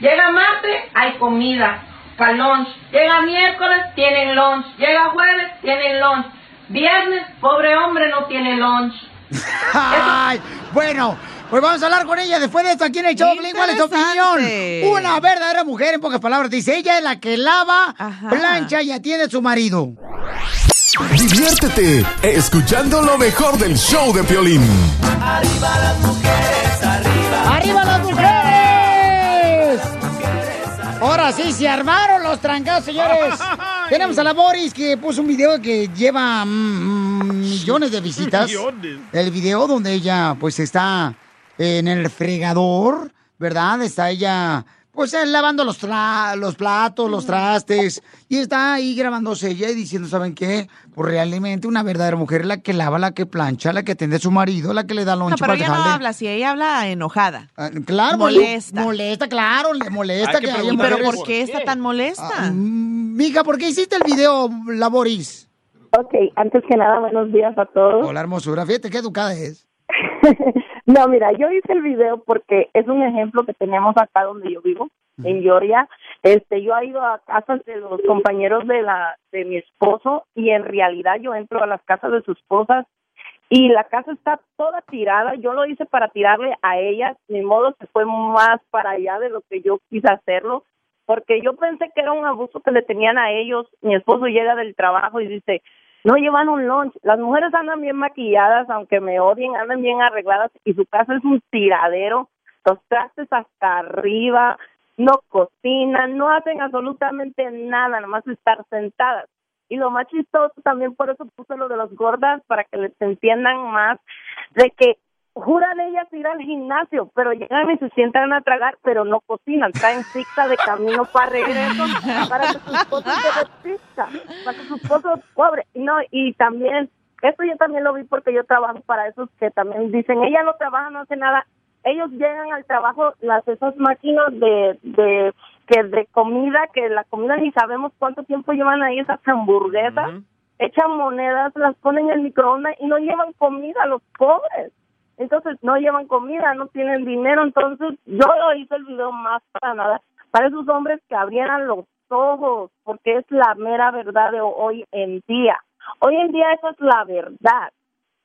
Llega martes, hay comida para lunch. Llega miércoles, tienen lunch. Llega jueves, tienen lunch. Viernes, pobre hombre, no tiene lunch. Ay, bueno, pues vamos a hablar con ella después de esto aquí en el show. ¿Cuál es tu opinión? Una verdadera mujer, en pocas palabras. Dice, ella es la que lava, plancha y atiende a su marido. Diviértete escuchando lo mejor del show de Piolín. Arriba las mujeres, arriba. ¡Arriba las mujeres! Ahora sí, se armaron los trancados, señores. Tenemos a la Boris que puso un video que lleva mm, mm, millones de visitas. El video donde ella pues está en el fregador, ¿verdad? Está ella pues eh, lavando los, tra- los platos, los trastes. Y está ahí grabándose ella y diciendo, ¿saben qué? Pues realmente una verdadera mujer es la que lava, la que plancha, la que atiende a su marido, la que le da No, lonche pero para ella no dejarle. habla así, ella habla enojada. Claro, molesta. Molesta, claro, le molesta Hay que que, haya mujeres. por qué está tan molesta. Ah, mm, Mija, ¿por qué hiciste el video, la Boris? Ok, antes que nada, buenos días a todos. Hola, hermosura. Fíjate qué educada es. No, mira, yo hice el video porque es un ejemplo que tenemos acá donde yo vivo, en Georgia. Este, yo he ido a casas de los compañeros de la de mi esposo y en realidad yo entro a las casas de sus esposas y la casa está toda tirada. Yo lo hice para tirarle a ellas, mi modo se fue más para allá de lo que yo quise hacerlo, porque yo pensé que era un abuso que le tenían a ellos. Mi esposo llega del trabajo y dice, no llevan un lunch. Las mujeres andan bien maquilladas, aunque me odien, andan bien arregladas y su casa es un tiradero, los trastes hasta arriba, no cocinan, no hacen absolutamente nada, nomás estar sentadas. Y lo más chistoso también por eso puse lo de las gordas para que les entiendan más de que juran ellas ir al gimnasio, pero llegan y se sientan a tragar, pero no cocinan, traen pizza de camino para regreso para que su esposo lleve pizza, para que su esposo pobre. No, y también, esto yo también lo vi porque yo trabajo para esos que también dicen, ella no trabaja, no hace nada. Ellos llegan al trabajo, las esas máquinas de, de que de comida, que la comida ni sabemos cuánto tiempo llevan ahí esas hamburguesas, echan monedas, las ponen en el microondas y no llevan comida a los pobres entonces no llevan comida, no tienen dinero, entonces yo lo hice el video más para nada, para esos hombres que abrieran los ojos, porque es la mera verdad de hoy en día. Hoy en día eso es la verdad,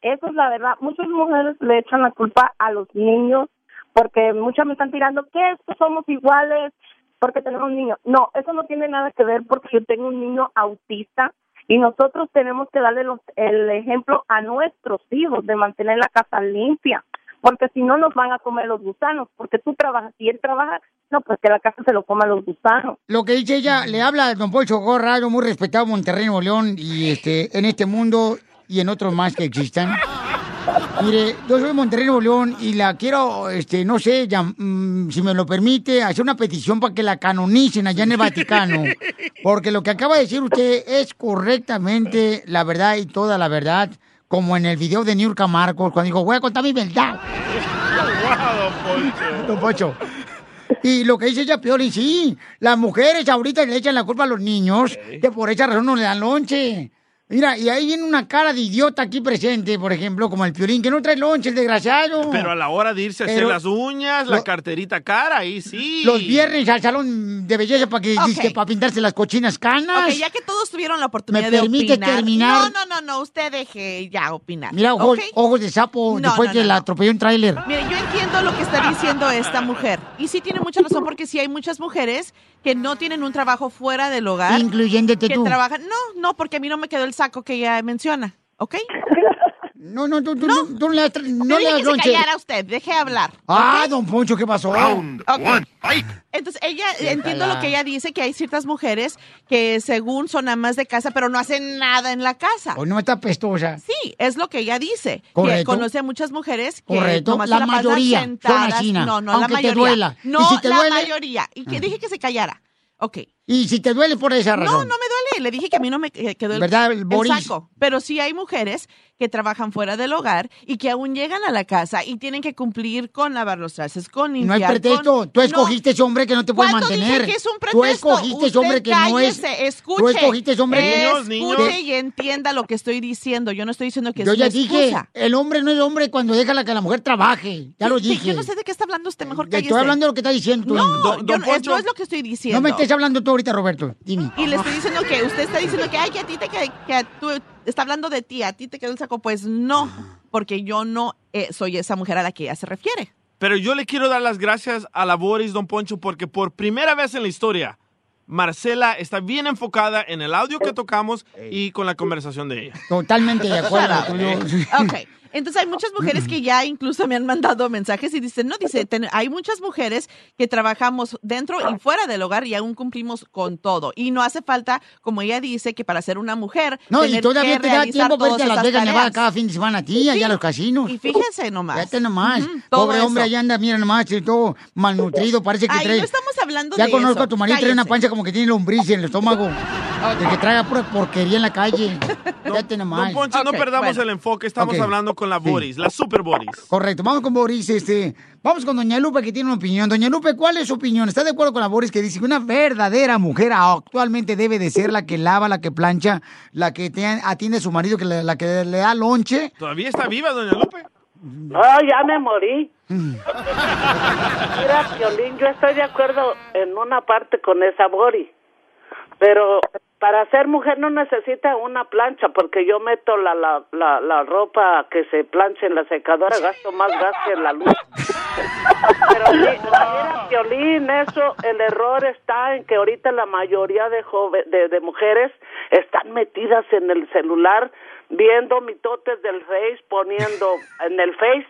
eso es la verdad. Muchas mujeres le echan la culpa a los niños, porque muchas me están tirando es que somos iguales porque tenemos niños. No, eso no tiene nada que ver porque yo tengo un niño autista y nosotros tenemos que darle los- el ejemplo a nuestros hijos de mantener la casa limpia, porque si no nos van a comer los gusanos, porque tú trabajas y él trabaja, no, pues que la casa se lo coman los gusanos. Lo que dice ella, le habla a don Poncho Gorra, muy respetado Monterrey, Nuevo León, y este, en este mundo y en otros más que existan. Mire, yo soy de Monterrey, Nuevo León, y la quiero, este, no sé, mm, si me lo permite, hacer una petición para que la canonicen allá en el Vaticano. Porque lo que acaba de decir usted es correctamente la verdad y toda la verdad, como en el video de Niurka Marcos, cuando dijo, voy a contar mi verdad. Don Poncho. Y lo que dice ella, Piolín, sí, las mujeres ahorita le echan la culpa a los niños, que por esa razón no le dan lonche. Mira, y ahí viene una cara de idiota aquí presente, por ejemplo, como el Piolín, que no trae lonche, el desgraciado. Pero a la hora de irse a hacer Pero- las uñas, la carterita cara, ahí sí. Los viernes al salón de belleza para que Ok. para pintarse las cochinas canas. Ok, ya que todos tuvieron la oportunidad ¿Me de permite opinar. terminar? No, no, no, no, usted deje ya opinar. Mira, ojos, ¿ok? ojos de sapo, No, después no, que no, la no. atropelló un tráiler. Mire, yo entiendo lo que está diciendo esta mujer. Y sí tiene mucha razón porque sí hay muchas mujeres que no tienen un trabajo fuera del hogar. Incluyéndote que tú. trabajan. No, no, porque a mí no me quedó el saco que ella menciona. ¿Ok? No, no, tú, tú, tú no le das, tra- no Le le que se callara usted, deje hablar. Ah, don Poncho, ¿qué pasó? Entonces, ella, entiendo lo que ella dice, que hay ciertas mujeres que según son amas de casa, pero no hacen nada en la casa. Hoy no está pestosa. Sí, es lo que ella dice. Que Correcto. conoce a muchas mujeres que Correcto. La la mayoría son así. No, no, Aunque la te mayoría. duela. ¿Y No, si te la duele? mayoría. Y que dije que se callara. Ok. Y si te duele por esa razón. No, no me duele. Le dije que a mí no me quedó el, ¿Verdad, el Boris? saco. Pero sí hay mujeres que trabajan fuera del hogar y que aún llegan a la casa y tienen que cumplir con lavar los trastes, con No limpiar. hay pretexto. con- Tú No. escogiste ese hombre que no te puede ¿Cuándo mantener. dije que es un Tú pretexto? escogiste ese hombre que no es. cállese, escuche. Tú escogiste ese hombre Escuche y entienda lo que estoy diciendo. Yo no estoy diciendo que Yo es ya dije, excusa. el hombre no es hombre cuando deja la que la mujer trabaje. Ya lo Sí, dije. Yo no sé de qué está hablando usted, mejor Te cállese. Estoy hablando de lo que está diciendo. tú. No, yo no- no es lo que estoy diciendo. No me estés hablando tú ahorita, Roberto. Dime. Y le estoy diciendo que usted está diciendo que, ay, que a ti te que, que a tú está hablando de ti, a ti te quedó el saco. Pues no, porque yo no eh, soy esa mujer a la que ella se refiere. Pero yo le quiero dar las gracias a la Boris, don Poncho, porque por primera vez en la historia, Marcela está bien enfocada en el audio que tocamos y con la conversación de ella. Totalmente de acuerdo. Yo- Ok. Entonces hay muchas mujeres que ya incluso me han mandado mensajes y dicen, no, dice, ten- hay muchas mujeres que trabajamos dentro y fuera del hogar y aún cumplimos con todo. Y no hace falta, como ella dice, que para ser una mujer... No, y todavía que te da tiempo para irte a Las Vegas, Nevada cada fin de semana a ti, allá a los casinos. Y fíjense nomás. Fíjate nomás. Ujú, todo Pobre hombre, allá anda, mira nomás, y todo malnutrido, parece que Ay, trae... no estamos hablando ya de conozco eso. a tu marido, trae una Cállese. pancha como que tiene lombriz en el estómago. De que traga pura porquería en la calle. Fíjate nomás. Don Poncho, no perdamos el enfoque, estamos hablando con la Sí. Boris, la Super Boris. Correcto, vamos con Boris, este, vamos con Doña Lupe que tiene una opinión. Doña Lupe, ¿cuál es su opinión? ¿Está de acuerdo con la Boris que dice que una verdadera mujer actualmente debe de ser la que lava, la que plancha, la que te atiende a su marido, que le- la que le da lonche? ¿Todavía está viva, doña Lupe? No, ya me morí. Mira, Piolín, yo estoy de acuerdo en una parte con esa Bori, pero para ser mujer no necesita una plancha, porque yo meto la, la, la, la ropa que se plancha en la secadora, gasto más gas que en la luz. Pero sí, mira, Piolín, eso, el error está en que ahorita la mayoría de, jove- de, de mujeres están metidas en el celular viendo mitotes del Face, poniendo en el Face.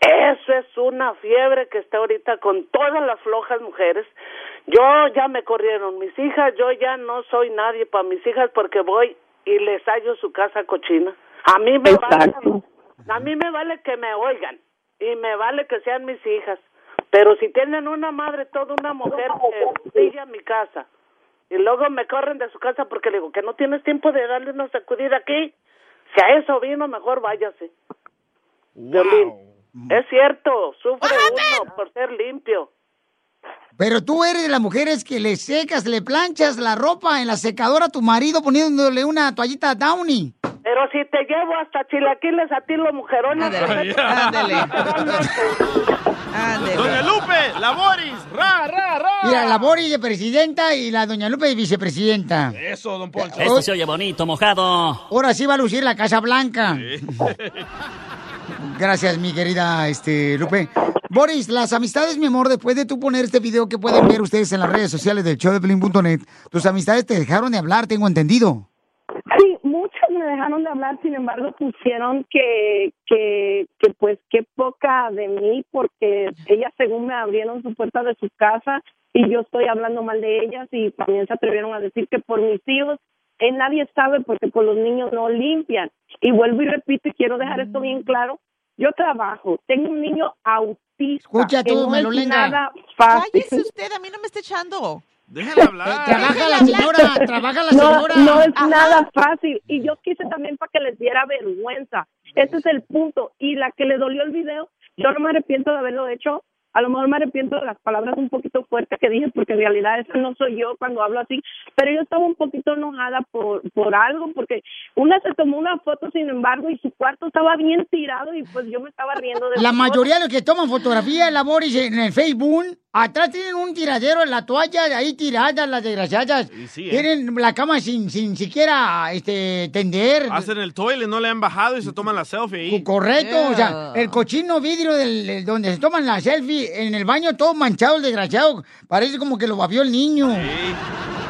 Eso es una fiebre que está ahorita con todas las flojas mujeres. Yo ya me corrieron mis hijas, yo ya no soy nadie para mis hijas porque voy y les hallo su casa cochina. A mí me vale, a mí me vale que me oigan y me vale que sean mis hijas. Pero si tienen una madre, toda una mujer que sigue a mi casa y luego me corren de su casa porque le digo que no tienes tiempo de darle una sacudida aquí. Si a eso vino, mejor váyase. Violín. Es cierto, sufre uno por ser limpio. Pero tú eres de las mujeres que le secas, le planchas la ropa en la secadora a tu marido poniéndole una toallita Downy. Pero si te llevo hasta chilaquiles a ti, lo mujerona. Ándale. Doña Lupe, la Boris, ra, ra, ra. Mira, la Boris de presidenta y la Doña Lupe de vicepresidenta. Eso, don Poncho. Esto se oye bonito, mojado. Ahora sí va a lucir la Casa Blanca. Gracias, mi querida este, Lupe. Boris, las amistades, mi amor, después de tú poner este video que pueden ver ustedes en las redes sociales del show de Pelín.net, tus amistades te dejaron de hablar, tengo entendido. Sí, muchos me dejaron de hablar, sin embargo pusieron que, que, que pues qué poca de mí porque ellas según me abrieron su puerta de su casa y yo estoy hablando mal de ellas y también se atrevieron a decir que por mis hijos eh, nadie sabe porque por los niños no limpian. Y vuelvo y repito y quiero dejar esto bien claro, yo trabajo, tengo un niño autista. Escucha que tú, no es nada fácil. Cállese usted, a mí no me esté echando. Déjela hablar. Trabaja la señora, trabaja la no, señora. No es Ajá. nada fácil. Y yo quise también para que les diera vergüenza. Ese es el punto. Y la que le dolió el video, yo no me arrepiento de haberlo hecho. A lo mejor me arrepiento de las palabras un poquito fuertes que dije, porque en realidad eso no soy yo cuando hablo así. Pero yo estaba un poquito enojada por, por algo, porque una se tomó una foto, sin embargo, y su cuarto estaba bien tirado y pues yo me estaba riendo de La mayoría de los que toman fotografía de la Boris en el Facebook, atrás tienen un tiradero en la toalla, de ahí tiradas las desgraciadas. sí, ¿eh? Tienen la cama sin, sin siquiera este, tender. Hacen el toilet, no le han bajado y se toman la selfie ahí. Correcto, o sea, el cochino vidrio del, del- donde se toman la selfie en el baño todo manchado, el desgraciado. Parece como que lo babió el niño.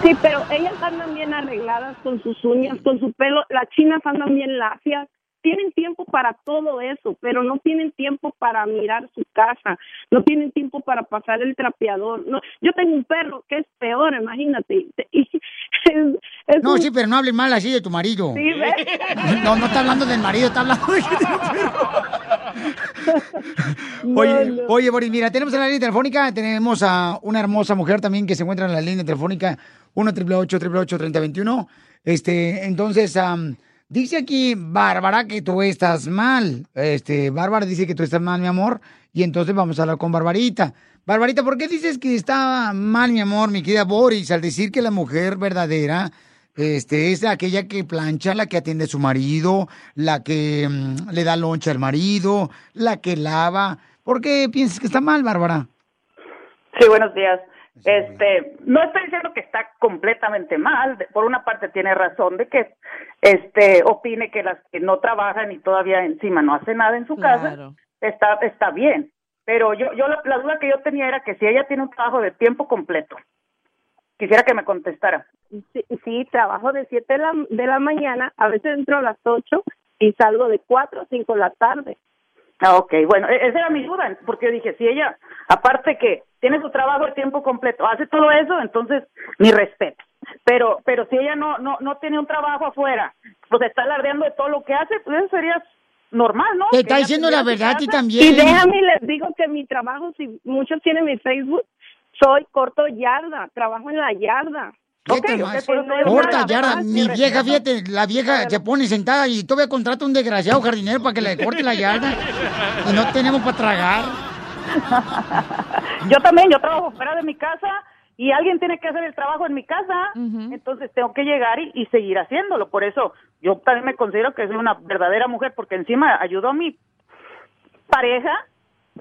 Sí, pero ellas andan bien arregladas con sus uñas, con su pelo. Las chinas andan bien lacias. Tienen tiempo para todo eso, pero no tienen tiempo para mirar su casa, no tienen tiempo para pasar el trapeador. No, yo tengo un perro que es peor, imagínate. Y es- es No, un- sí, pero no hables mal así de tu marido. Sí, ¿ves? No, no está hablando del marido, está hablando de Oye, oye, Boris, mira, tenemos en la línea telefónica, tenemos a una hermosa mujer también que se encuentra en la línea telefónica 1 888 3021 Este, entonces, am, dice aquí Bárbara que tú estás mal. Este, Bárbara dice que tú estás mal, mi amor, y entonces vamos a hablar con Barbarita. Barbarita, ¿por qué dices que está mal, mi amor, mi querida Boris, al decir que la mujer verdadera este, es aquella que plancha, la que atiende a su marido, la que mm, le da loncha al marido, la que lava. ¿Por qué piensas que está mal, Bárbara? Sí, buenos días. Este, no estoy diciendo que está completamente mal. Por una parte tiene razón de que, este, opine que las que no trabajan y todavía encima no hacen nada en su casa está está bien. Pero yo yo la, la duda que yo tenía era que si ella tiene un trabajo de tiempo completo, quisiera que me contestara. Sí, sí, trabajo de 7 de la, de la mañana, a veces entro a las 8 y salgo de 4 o 5 de la tarde. Ah, ok, bueno, e- esa era mi duda, porque yo dije, si ella, aparte que tiene su trabajo de tiempo completo, hace todo eso, entonces mi respeto. Pero, pero si ella no, no, no tiene un trabajo afuera, pues está alardeando de todo lo que hace, pues eso sería normal, ¿no? Te está diciendo la verdad a casa. también. Y déjame y les digo que mi trabajo, si muchos tienen mi Facebook, soy corto yarda, trabajo en la yarda. Fíjate Ok, más. ok, no es Corta, más, Mi vieja, fíjate, la vieja se pone sentada y todavía contrata un desgraciado jardinero para que le corte la yarda. Y no tenemos para tragar. Yo también, yo trabajo fuera de mi casa y alguien tiene que hacer el trabajo en mi casa, entonces tengo que llegar y, y seguir haciéndolo. Por eso yo también me considero que soy una verdadera mujer porque encima ayudo a mi pareja,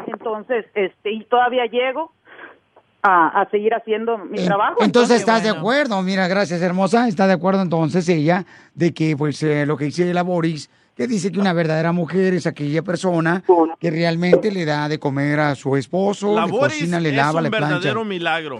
entonces, este, y todavía llego a, a seguir haciendo mi trabajo. Entonces estás de acuerdo, mira, gracias hermosa, está de acuerdo entonces ella de que pues eh, lo que dice la Boris, que dice que una verdadera mujer es aquella persona que realmente le da de comer a su esposo, La le Boris cocina, le es lava, un le plancha. verdadero milagro.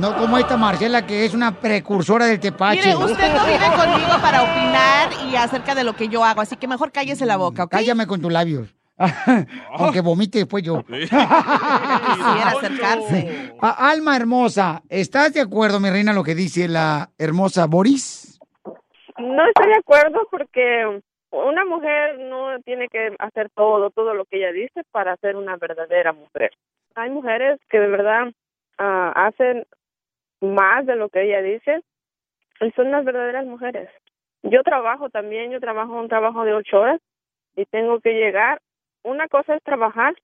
No como esta Marcela que es una precursora del tepache. Mire, usted no vive conmigo para opinar y acerca de lo que yo hago, así que mejor cállese la boca, ¿ok? Cállame con tus labios. Aunque vomite después yo. Quisiera acercarse. A- Alma hermosa, ¿estás de acuerdo, mi reina, lo que dice la hermosa Boris? No estoy de acuerdo porque una mujer no tiene que hacer todo, todo lo que ella dice para ser una verdadera mujer. Hay mujeres que de verdad ah, hacen más de lo que ella dice y son las verdaderas mujeres. Yo trabajo también, yo trabajo un trabajo de ocho horas y tengo que llegar. Una cosa es trabajar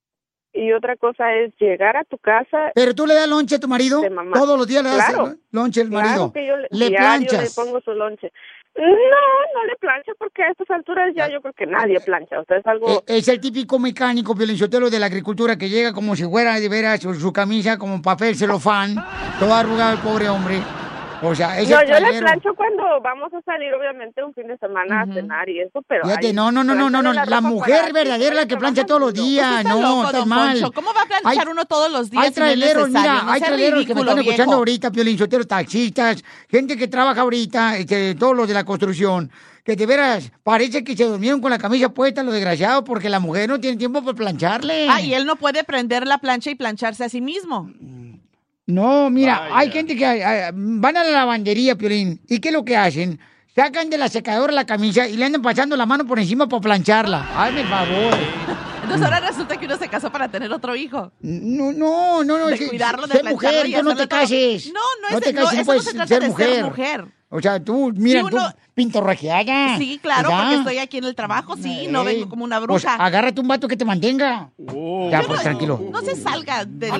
y otra cosa es llegar a tu casa. Pero tú le das lonche a tu marido. de mamá. Todos los días le das Claro. lonche al marido. Claro que yo le, le le pongo su lonche. No, no le plancho porque a estas alturas ya yo creo que nadie plancha. O sea, es algo... Eh, es el típico mecánico violinchotelo de la agricultura que llega como si fuera de veras su, su camisa como papel celofán, todo arrugado el pobre hombre. O sea, no, yo le trailero. plancho cuando vamos a salir, obviamente, un fin de semana a cenar y eso, pero... Fíjate, ay, no, no, no, no, no, no. La, mujer verdadera la que plancha todos los días. Está No, loco, estás don mal. Poncho. ¿Cómo va a planchar uno todos los días Hay si no es traileros, mira, No hay traileros que me están escuchando ahorita, piolinchoteros, taxistas, gente que trabaja ahorita, este, todos los de la construcción, que de veras parece que se durmieron con la camisa puesta, los desgraciados, porque la mujer no tiene tiempo para plancharle. Ah, y él no puede prender la plancha y plancharse a sí mismo. No, mira, hay gente que van a la lavandería, Piolín, ¿y qué es lo que hacen? Sacan de la secadora la camisa y le andan pasando la mano por encima para plancharla. Hazme el favor. Entonces ahora resulta que uno se casó para tener otro hijo. No, no, no, no. De es cuidarlo, de ser mujer, y tú no te cases. No, no es No de- te no, cases, eso no se trata ser de mujer. ser mujer. O sea, tú, mira, Sí, uno- tú, pintorrajeada. Sí, claro, Ya. porque estoy aquí en el trabajo, sí, no vengo como una pues, bruja. agárrate un vato que te mantenga. Ya, Yo pues no- tranquilo. No se salga del...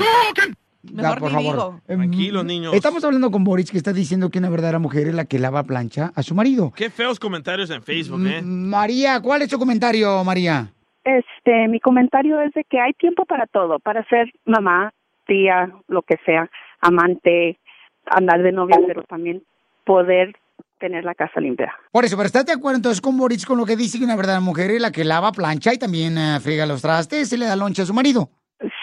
Mejor por ni favor. digo. Em, Tranquilos, niños. Estamos hablando con Boris que está diciendo que una verdadera mujer es la que lava plancha a su marido. Qué feos comentarios en Facebook, ¿eh? María, ¿cuál es tu comentario, María? Este, mi comentario es de que hay tiempo para todo, para ser mamá, tía, lo que sea, amante, andar de novia, pero también poder tener la casa limpia. Por eso, pero ¿estás de acuerdo entonces con Boris con lo que dice que una verdadera mujer es la que lava plancha y también friega los trastes y le da loncha a su marido?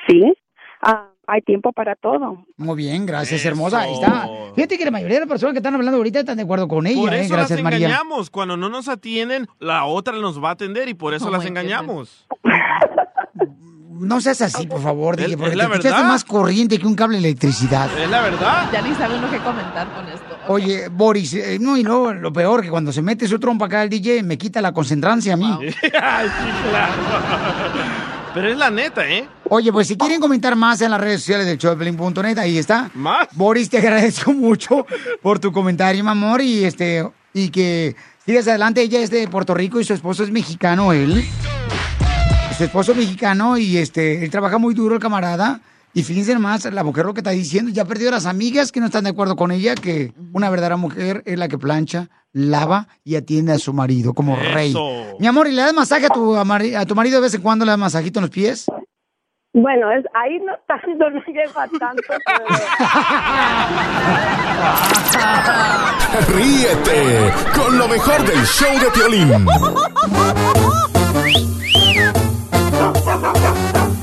Sí, ah, hay tiempo para todo. Muy bien, gracias, hermosa. Ahí está. Fíjate que la mayoría de las personas que están hablando ahorita están de acuerdo con ella, Por ¿eh? eso Gracias, las María. engañamos. Cuando no nos atienden, la otra nos va a atender y por eso Oh, las engañamos. No seas así, por favor, DJ, porque es la te escuchaste verdad. más corriente que un cable de electricidad. Es la verdad. Ya ni sabe uno qué comentar con esto. Oye, Boris, eh, no, y luego lo peor, que cuando se mete su trompa acá el DJ, me quita la concentrancia a mí. Ay, sí, claro. Pero es la neta, ¿eh? Oye, pues si quieren comentar más en las redes sociales del showpelín.net, ahí está. ¿Más? Boris, te agradezco mucho por tu comentario, mi amor, y este, y que sigas adelante. Ella es de Puerto Rico y su esposo es mexicano, él. Su esposo es mexicano y este, él trabaja muy duro, el camarada. Y fíjense nomás, la mujer lo que está diciendo, ya perdió a las amigas que no están de acuerdo con ella, que una verdadera mujer es la que plancha, lava y atiende a su marido como rey. Mi amor, ¿y le das masaje a tu, amari- a tu marido de vez en cuando? ¿Le das masajito en los pies? Bueno, es ahí no tanto, no llego a tanto, Ríete con lo mejor del show de Piolín.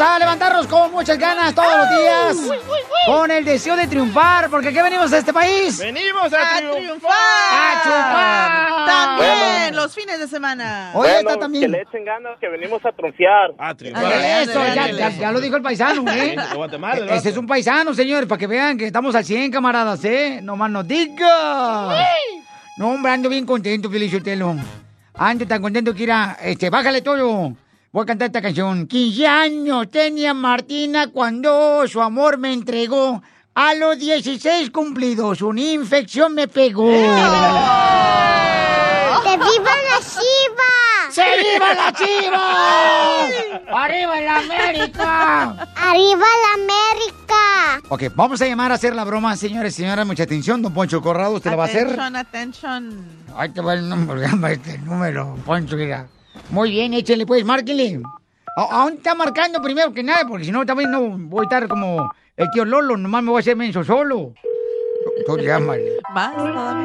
a levantarnos con muchas ganas todos los días. Con el deseo de triunfar, porque ¿qué venimos a este país? ¡Venimos a, triunfar! ¡A chupar! También los fines de semana. Oye, Bueno, está también. Que le echen ganas, que venimos a triunfar. A Eso, ya, ya- ya lo dijo el paisano, ¿eh? Guatemala, el Ese vato. es un paisano, señores, para que vean que estamos al 100, camaradas, ¿eh? No más nos diga. No, hombre, ando bien contento, Felicitelo. Ando tan contento que irá, este, bájale todo. Voy a cantar esta canción. 15 años tenía Martina cuando su amor me entregó. A los 16 cumplidos, una infección me pegó. ¡Que viva la Chiva! ¡Se viva la Chiva! ¡Arriba la América! ¡Arriba la América! Ok, vamos a llamar a hacer la broma, señores y señoras. Mucha atención, don Poncho Corrado, ¿usted la va a hacer? Atención, atención. Ahí te va el número, llama este número, Poncho, mira. Muy bien, échale pues, márquele. A- Aún está marcando primero que nada, porque si no también no voy a estar como el tío Lolo, nomás me voy a hacer menso solo. Tú llámale.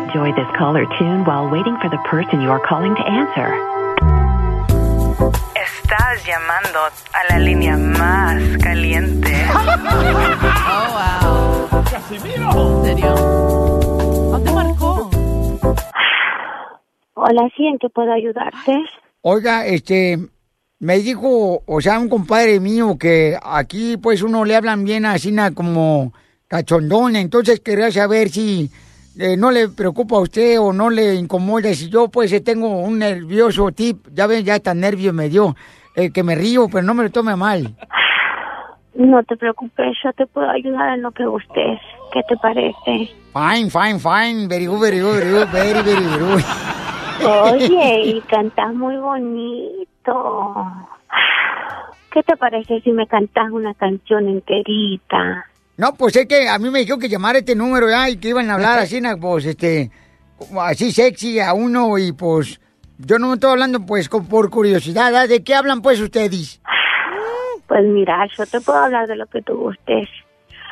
Enjoy this caller tune while waiting for the person you are calling to answer. Estás llamando a la línea más caliente. Oh, wow. ¿En serio? ¿Dónde marcó? Hola, sí, ¿en qué puedo ayudarte? Oiga, este, me dijo, o sea, un compadre mío que aquí pues uno le hablan bien así na, como cachondón, entonces quería saber si eh, no le preocupa a usted o no le incomoda si yo pues eh, tengo un nervioso tip, ya ven, ya hasta nervio me dio, eh, que me río, pero no me lo tome a mal. No te preocupes, yo te puedo ayudar en lo que gustes. ¿Qué te parece? Fine, fine, fine, very good, very good, very good, very, very good. Oye, y cantas muy bonito. ¿Qué te parece si me cantas una canción enterita? No, pues es que a mí me dijo que llamara este número ya y que iban a hablar así, pues, este, así sexy a uno y pues, yo no me estoy hablando pues con- por curiosidad, ¿ah? ¿de qué hablan pues ustedes? Pues mira, yo te puedo hablar de lo que tú gustes.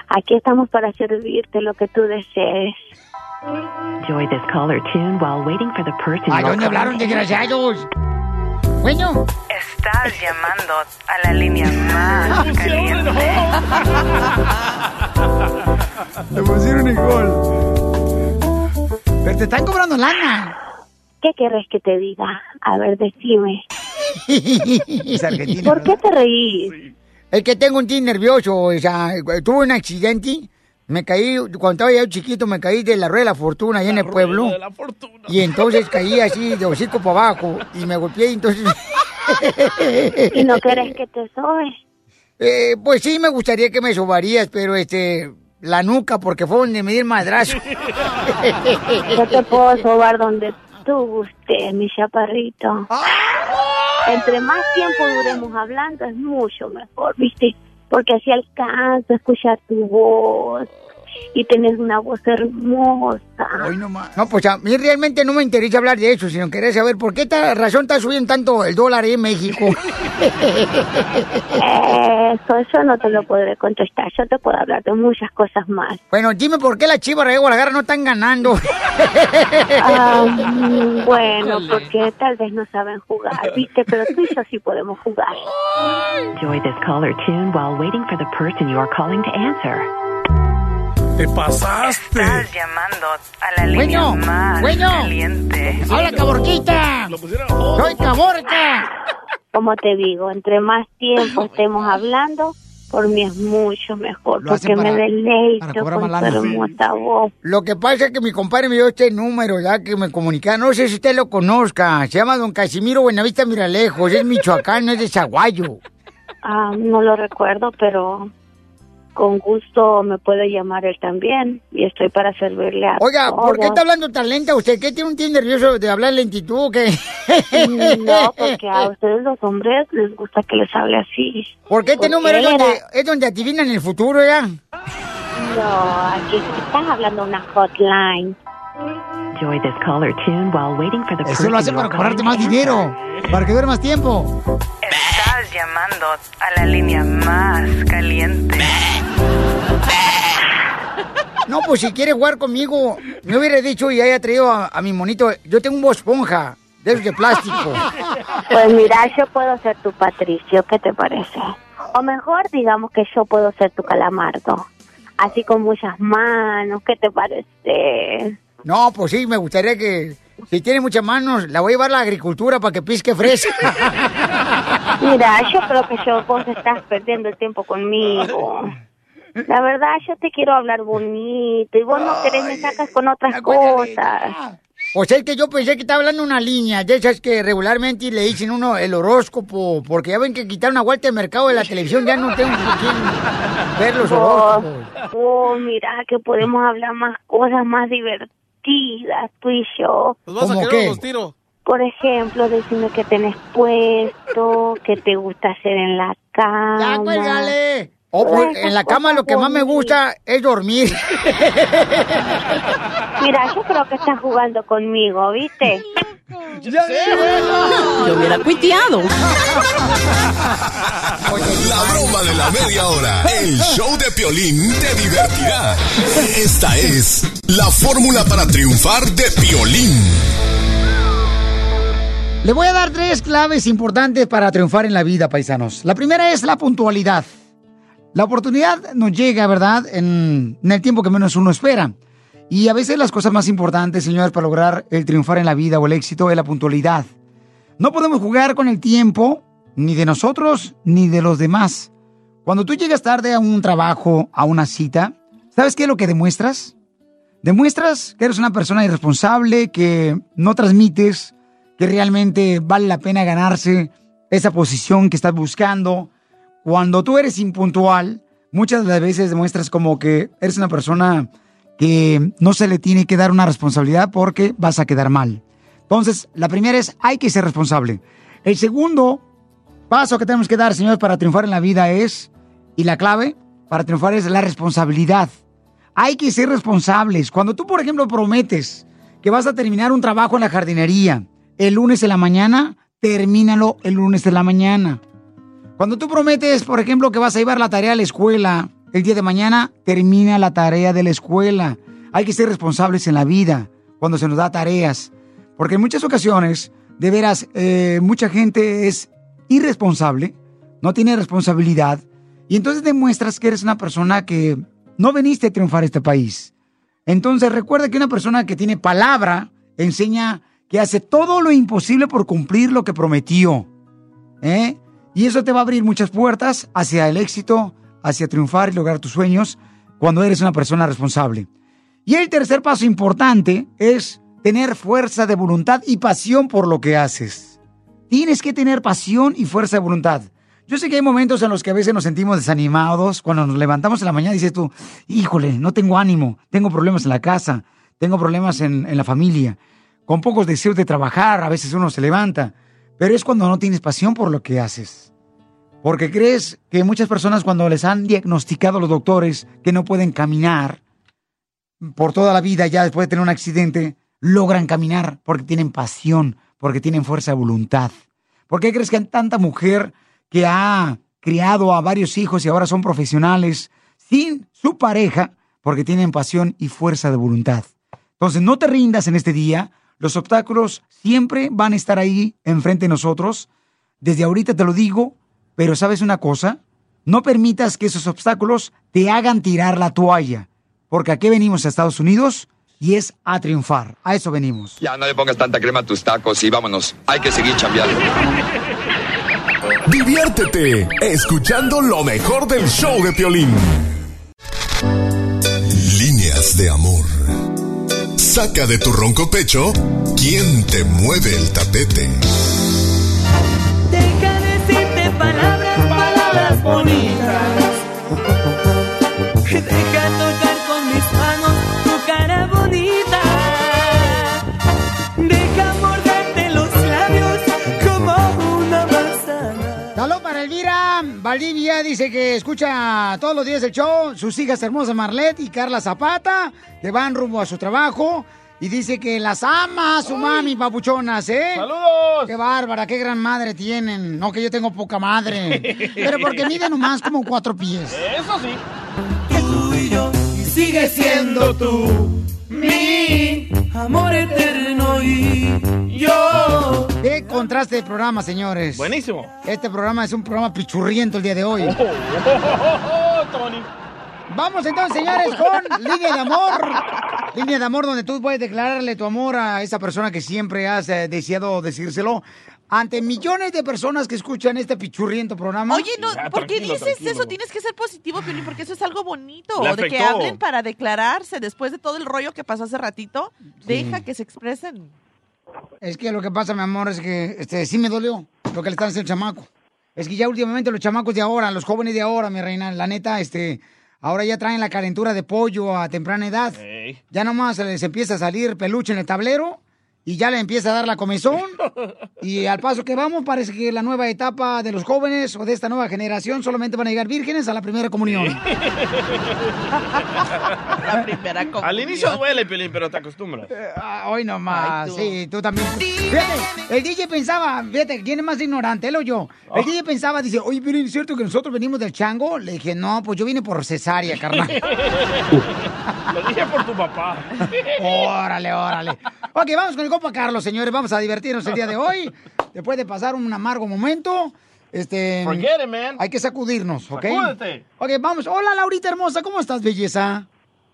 Aquí estamos para servirte lo que tú desees. Enjoy this caller tune while waiting for the person ¿A dónde hablaron, desgraciados? Bueno. Estás llamando a la línea más caliente. Te pusieron igual. Pero te están cobrando lana. ¿Qué querés que te diga? A ver, decime. ¿Por qué te reís? Es que tengo un tío nervioso, o sea, tuve un accidente, me caí, cuando estaba yo chiquito, me caí de la rueda de la fortuna allá en el pueblo. Y entonces caí así de hocico para abajo y me golpeé y entonces... ¿Y no querés que te sobe? Eh, pues sí, me gustaría que me sobarías, pero este, la nuca, porque fue donde me di el madrazo. Yo te puedo sobar donde tú gustes, mi chaparrito. Entre más tiempo duremos hablando es mucho mejor, ¿viste? Porque así alcanzo a escuchar tu voz y tenés una voz hermosa. No, pues a mí realmente no me interesa hablar de eso, sino quería saber por qué esta razón está subiendo tanto el dólar en México. Eso, eso no te lo podré contestar. Yo te puedo hablar de muchas cosas más. bueno, dime por qué las chivas de Guadalajara no están ganando. Mm, bueno, porque tal vez no saben jugar, ¿viste? Pero tú y yo sí podemos jugar. Enjoy this caller tune while waiting for the person you are calling to answer. Te pasaste. Estás llamando a la línea Bueno, más bueno. caliente. ¡Hola, Caborquita! ¡Soy Caborca! Como te digo, entre más tiempo estemos hablando, por mí es mucho mejor, Lo porque me para- deleito para cobrar con tu hermosa voz. Lo que pasa es que mi compadre me dio este número ya que me comunica. No sé si usted lo conozca. Se llama don Casimiro Buenavista Miralejos. Es Michoacán, no es de Zaguayo. Ah, no lo recuerdo, pero con gusto me puede llamar él también y estoy para servirle a Oiga, ¿por qué está hablando tan lenta usted? ¿Qué tiene un tío nervioso de hablar lentitud o qué? No, porque a ustedes los hombres les gusta que les hable así. Porque este Porque número es donde, es donde adivinan el futuro ya. No, aquí estás hablando una hotline. Enjoy this caller tune while waiting for the Eso lo hace you para cobrarte más to dinero. Para que dure más tiempo. Estás llamando a la línea más caliente. No, pues si quiere jugar conmigo, me hubiera dicho y haya traído a, a mi monito. Yo tengo un voz esponja, de plástico. Pues mira, yo puedo ser tu Patricio, ¿qué te parece? O mejor, digamos que yo puedo ser tu Calamardo. Así con muchas manos, ¿qué te parece? No, pues sí, me gustaría que, si tiene muchas manos, la voy a llevar a la agricultura para que pisque fresca. Mira, yo creo que yo, vos estás perdiendo el tiempo conmigo. La verdad, yo te quiero hablar bonito y vos no querés me sacas con otras cosas. Pues es que yo pensé que estaba hablando una línea de esas que regularmente le dicen uno el horóscopo, porque ya ven que quitaron una vuelta de mercado de la televisión, ya no tengo quién ver los Oh, horóscopos. oh, mira, que podemos hablar más cosas más divertidas, tú y yo. Nos vas a ¿Cómo quedar qué? los tiros. Por ejemplo, decime qué tenés puesto, qué te gusta hacer en la cama. ¡Ya, cuélgale! Oh, pues, en la cama lo que más me gusta es dormir. Mira, yo creo que estás jugando conmigo, ¿viste? Yo hubiera cuiteado. La broma de la media hora. El show de Piolín te divertirá. Esta es la fórmula para triunfar de Piolín. Le voy a dar tres claves importantes para triunfar en la vida, paisanos. La primera es la puntualidad. La oportunidad nos llega, ¿verdad? En, el tiempo que menos uno espera. Y a veces las cosas más importantes, señores, para lograr el triunfar en la vida o el éxito es la puntualidad. No podemos jugar con el tiempo, ni de nosotros, ni de los demás. Cuando tú llegas tarde a un trabajo, a una cita, ¿sabes qué es lo que demuestras? Demuestras que eres una persona irresponsable, que no transmites que realmente vale la pena ganarse esa posición que estás buscando. Cuando tú eres impuntual, muchas de las veces demuestras como que eres una persona que no se le tiene que dar una responsabilidad porque vas a quedar mal. Entonces, la primera es, hay que ser responsable. El segundo paso que tenemos que dar, señores, para triunfar en la vida es, y la clave para triunfar es la responsabilidad. Hay que ser responsables. Cuando tú, por ejemplo, prometes que vas a terminar un trabajo en la jardinería el lunes de la mañana, termínalo el lunes de la mañana. Cuando tú prometes, por ejemplo, que vas a llevar la tarea a la escuela el día de mañana, termina la tarea de la escuela. Hay que ser responsables en la vida cuando se nos da tareas. Porque en muchas ocasiones, de veras, eh, mucha gente es irresponsable, no tiene responsabilidad, y entonces demuestras que eres una persona que no veniste a triunfar este país. Entonces recuerda que una persona que tiene palabra enseña que hace todo lo imposible por cumplir lo que prometió. ¿eh? Y eso te va a abrir muchas puertas hacia el éxito, hacia triunfar y lograr tus sueños cuando eres una persona responsable. Y el tercer paso importante es tener fuerza de voluntad y pasión por lo que haces. Tienes que tener pasión y fuerza de voluntad. Yo sé que hay momentos en los que a veces nos sentimos desanimados. Cuando nos levantamos en la mañana dices tú, híjole, no tengo ánimo, tengo problemas en la casa, tengo problemas en, en la familia, con pocos deseos de trabajar, a veces uno se levanta. Pero es cuando no tienes pasión por lo que haces. Porque crees que muchas personas cuando les han diagnosticado los doctores que no pueden caminar, por toda la vida, ya después de tener un accidente, logran caminar porque tienen pasión, porque tienen fuerza de voluntad. ¿Por qué crees que hay tanta mujer que ha criado a varios hijos y ahora son profesionales sin su pareja porque tienen pasión y fuerza de voluntad? Entonces, no te rindas en este día. Los obstáculos siempre van a estar ahí enfrente de nosotros. Desde ahorita te lo digo, pero ¿sabes una cosa? No permitas que esos obstáculos te hagan tirar la toalla, porque aquí venimos a Estados Unidos y es a triunfar. A eso venimos. Ya no le pongas tanta crema a tus tacos y vámonos. Hay que seguir chambeando. Diviértete escuchando lo mejor del show de Piolín. Líneas de amor. Saca de tu ronco pecho quién te mueve el tapete. Deja decirte palabras, palabras bonitas. Valdivia dice que escucha todos los días el show. Sus hijas hermosas Marlet y Carla Zapata, que van rumbo a su trabajo. Y dice que las ama su mami, papuchonas, ¿eh? ¡Saludos! ¡Qué bárbara, qué gran madre tienen! No que yo tengo poca madre. Pero porque mide nomás como cuatro pies. Eso sí. Sigue siendo tú mi amor eterno y yo. ¡Qué contraste de programa, señores! Buenísimo. Este programa es un programa pichurriento el día de hoy. Tony. Vamos entonces, señores, con Línea de Amor. Línea de Amor donde tú puedes declararle tu amor a esa persona que siempre has eh, deseado decírselo ante millones de personas que escuchan este pichurriento programa. Oye, no, Ya, ¿por qué dices tranquilo. eso? Tienes que ser positivo, Piolín, porque eso es algo bonito. Le De que hablen para declararse después de todo el rollo que pasó hace ratito. Deja que se expresen. Es que lo que pasa, mi amor, es que este, sí me dolió lo que le están haciendo al chamaco. Es que ya últimamente los chamacos de ahora, los jóvenes de ahora, mi reina, la neta, este, ahora ya traen la calentura de pollo a temprana edad. Ya nomás se les empieza a salir peluche en el tablero y ya le empieza a dar la comezón. y al paso que vamos, parece que la nueva etapa de los jóvenes o de esta nueva generación solamente van a llegar vírgenes a la primera comunión. La primera comunión. Al inicio duele, Pelín, pero te acostumbras. Ah, Hoy nomás, Ay, tú. sí, tú también. Fíjate, el DJ pensaba, fíjate, ¿quién es más ignorante, él o yo? El DJ pensaba, dice, oye, pero ¿es cierto que nosotros venimos del chango? Le dije, no, pues yo vine por cesárea, carnal. Lo dije por tu papá. órale, órale. Ok, vamos con el compa Carlos, señores, vamos a divertirnos el día de hoy. Después de pasar un amargo momento, este... Forget it, man. Hay que sacudirnos, ¿ok? Sacúdete. Ok, vamos. Hola, Laurita hermosa, ¿cómo estás, belleza?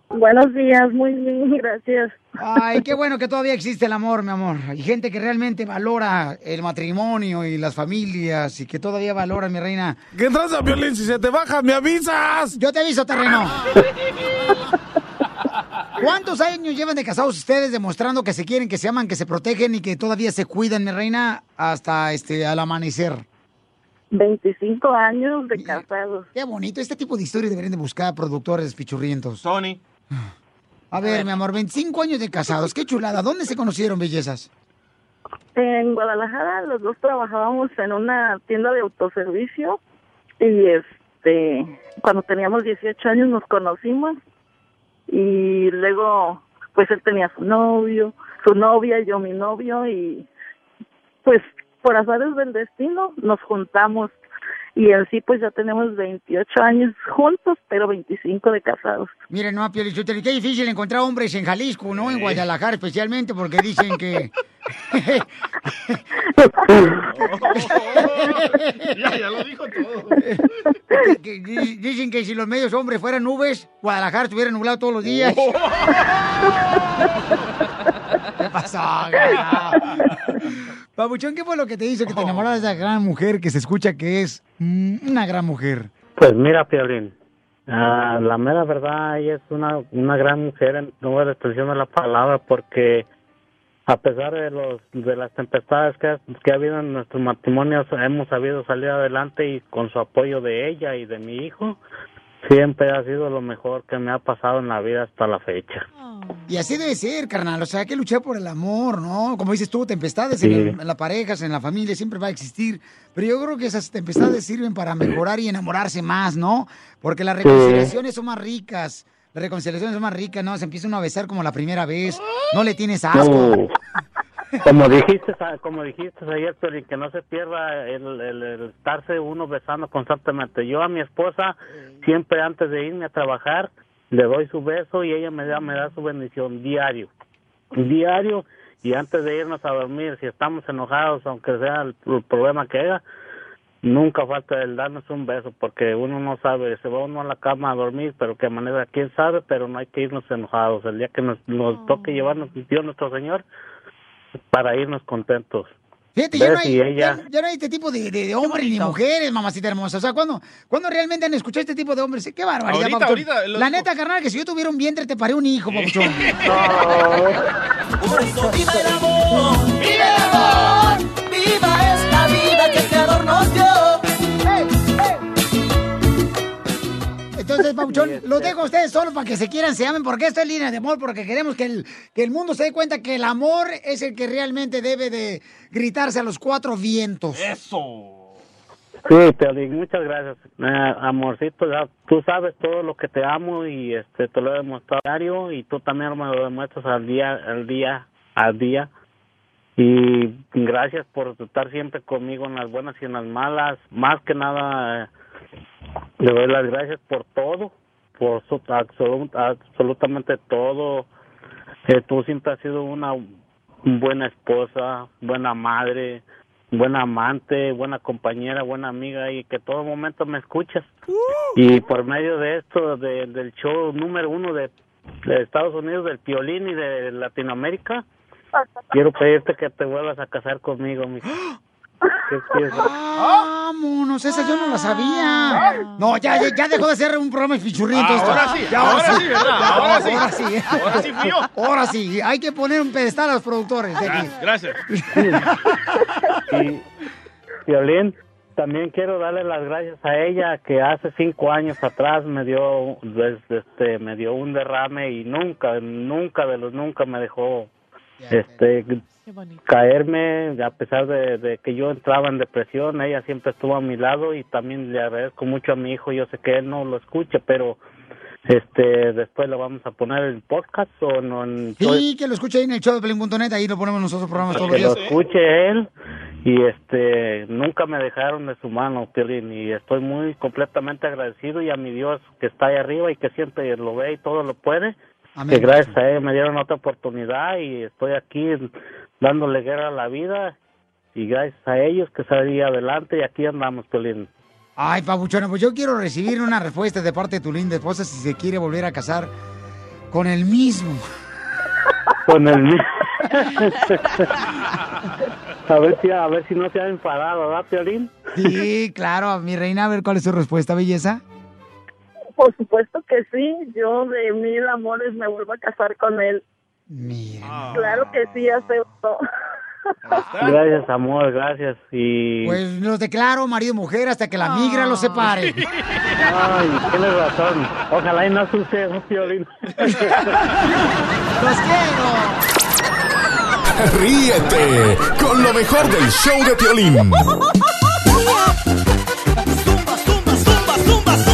Buenos días, muy bien, gracias. Ay, qué bueno que todavía existe el amor, mi amor. Hay gente que realmente valora el matrimonio y las familias y que todavía valora, mi reina. ¿Qué traza, Violín? Si se te baja, me avisas. Yo te aviso, terreno. ¿Cuántos años llevan de casados ustedes demostrando que se quieren, que se aman, que se protegen y que todavía se cuidan, mi reina, hasta este al amanecer? 25 años de casados. Qué bonito. Este tipo de historias deberían de buscar productores pichurrientos. Tony. A ver, mi amor, 25 años de casados. Qué chulada. ¿Dónde se conocieron, bellezas? En Guadalajara los dos trabajábamos en una tienda de autoservicio y este cuando teníamos 18 años nos conocimos y luego pues él tenía su novio, su novia y yo mi novio y pues por azares del destino nos juntamos y en sí pues ya tenemos 28 años juntos pero 25 de casados. Miren, no, Piolichotelo, qué difícil encontrar hombres en Jalisco, ¿no? En Guadalajara especialmente, porque dicen que... ya, ya lo dijo todo. dicen que si los medios hombres fueran nubes, Guadalajara estuviera nublado todos los días. ¿Qué pasó? Pabuchón, ¿qué fue lo que te hizo que te enamoraras de esa gran mujer que se escucha que es mm, una gran mujer? Pues mira, Piolín, ah, la mera verdad, ella es una, una gran mujer en toda la expresión de la palabra porque a pesar de los de las tempestades que, ha- que ha habido en nuestros matrimonios, hemos sabido salir adelante y con su apoyo de ella y de mi hijo, siempre ha sido lo mejor que me ha pasado en la vida hasta la fecha. Y así debe ser, carnal. O sea, hay que luchar por el amor, ¿no? Como dices tú, tempestades Sí. en, el- en las parejas, en la familia, siempre va a existir. Pero yo creo que esas tempestades sirven para mejorar y enamorarse más, ¿no? Porque las reconciliaciones son más ricas. La reconciliación es más rica, ¿no? Se empieza uno a besar como la primera vez. No le tienes asco. No. Como dijiste, como dijiste ayer, Piolín, que no se pierda el, el- el estarse uno besando constantemente. Yo a mi esposa, siempre antes de irme a trabajar, le doy su beso y ella me da, me da su bendición diario. Diario y antes de irnos a dormir, si estamos enojados, aunque sea el, el problema que haya, nunca falta el darnos un beso, porque uno no sabe, se va uno a la cama a dormir, pero qué manera, quién sabe, pero no hay que irnos enojados. El día que nos, nos toque llevarnos Dios nuestro Señor, para irnos contentos. Fíjate, ya no, hay, Y ella- ya- ya no hay este tipo de, de, de hombres ni mujeres, mamacita hermosa. O sea, ¿cuándo, ¿cuándo realmente han escuchado este tipo de hombres? ¡Qué barbaridad, Ahorita, La neta, carnal, que si yo tuviera un vientre te paré un hijo, papuchón. Por eso viva el amor, viva el amor, Entonces, Papuchón, los dejo a ustedes solo para que se quieran, se amen, porque esto es línea de amor, porque queremos que el, que el mundo se dé cuenta que el amor es el que realmente debe de gritarse a los cuatro vientos. Eso. Sí, Piolín, muchas gracias. Eh, amorcito, ya tú sabes todo lo que te amo y este te lo he demostrado diario y tú también me lo demuestras al día, al día, al día. Y gracias por estar siempre conmigo en las buenas y en las malas. Más que nada, eh, le doy las gracias por todo, por su- absolu- absolutamente todo. Eh, tú siempre has sido una buena esposa, buena madre, buena amante, buena compañera, buena amiga y que todo momento me escuchas. Y por medio de esto, de- del show número uno de, de Estados Unidos, del Piolín y de Latinoamérica, quiero pedirte que te vuelvas a casar conmigo, mi. ¿Qué? Vámonos, esa yo no la sabía. No, ya, ya, ya dejó de ser un programa de fichurritos. Ah, ahora sí, ahora sí, ¿verdad? Ya, Ahora sí. Ahora sí. Ahora sí fui yo. Ahora sí, hay que poner un pedestal a los productores de aquí. Gracias. Y, Violín, también quiero darle las gracias a ella que hace cinco años atrás me dio, este, me dio un derrame y nunca, nunca de los nunca me dejó, este, caerme a pesar de, de que yo entraba en depresión, ella siempre estuvo a mi lado y también le agradezco mucho a mi hijo, yo sé que él no lo escucha, pero este después lo vamos a poner en podcast o no en Sí, que lo escuche ahí en el show de Pelín.net, ahí lo ponemos nosotros programas todos los que lo escuche él y este nunca me dejaron de su mano Piolín y estoy muy completamente agradecido y a mi Dios que está ahí arriba y que siempre lo ve y todo lo puede Amén. que gracias a él me dieron otra oportunidad y estoy aquí dándole guerra a la vida y gracias a ellos que salí adelante y aquí andamos Piolín Ay, Pabuchona, pues yo quiero recibir una respuesta de parte de tu linda esposa si se quiere volver a casar con el mismo. con el mismo a ver si a ver si no se ha enfadado ¿verdad Piolín? Sí, claro, mi reina, a ver cuál es su respuesta, belleza. Por supuesto que sí, yo de mil amores me vuelvo a casar con él. Claro que sí, acepto. Gracias, amor, gracias. Y. Pues los declaro marido y mujer hasta que la migra los separe. Ay, tienes razón. Ojalá y no suceda, Piolín. ¡Los quiero! Ríete con lo mejor del show de Piolín. Todo mundo, señores, ¿quién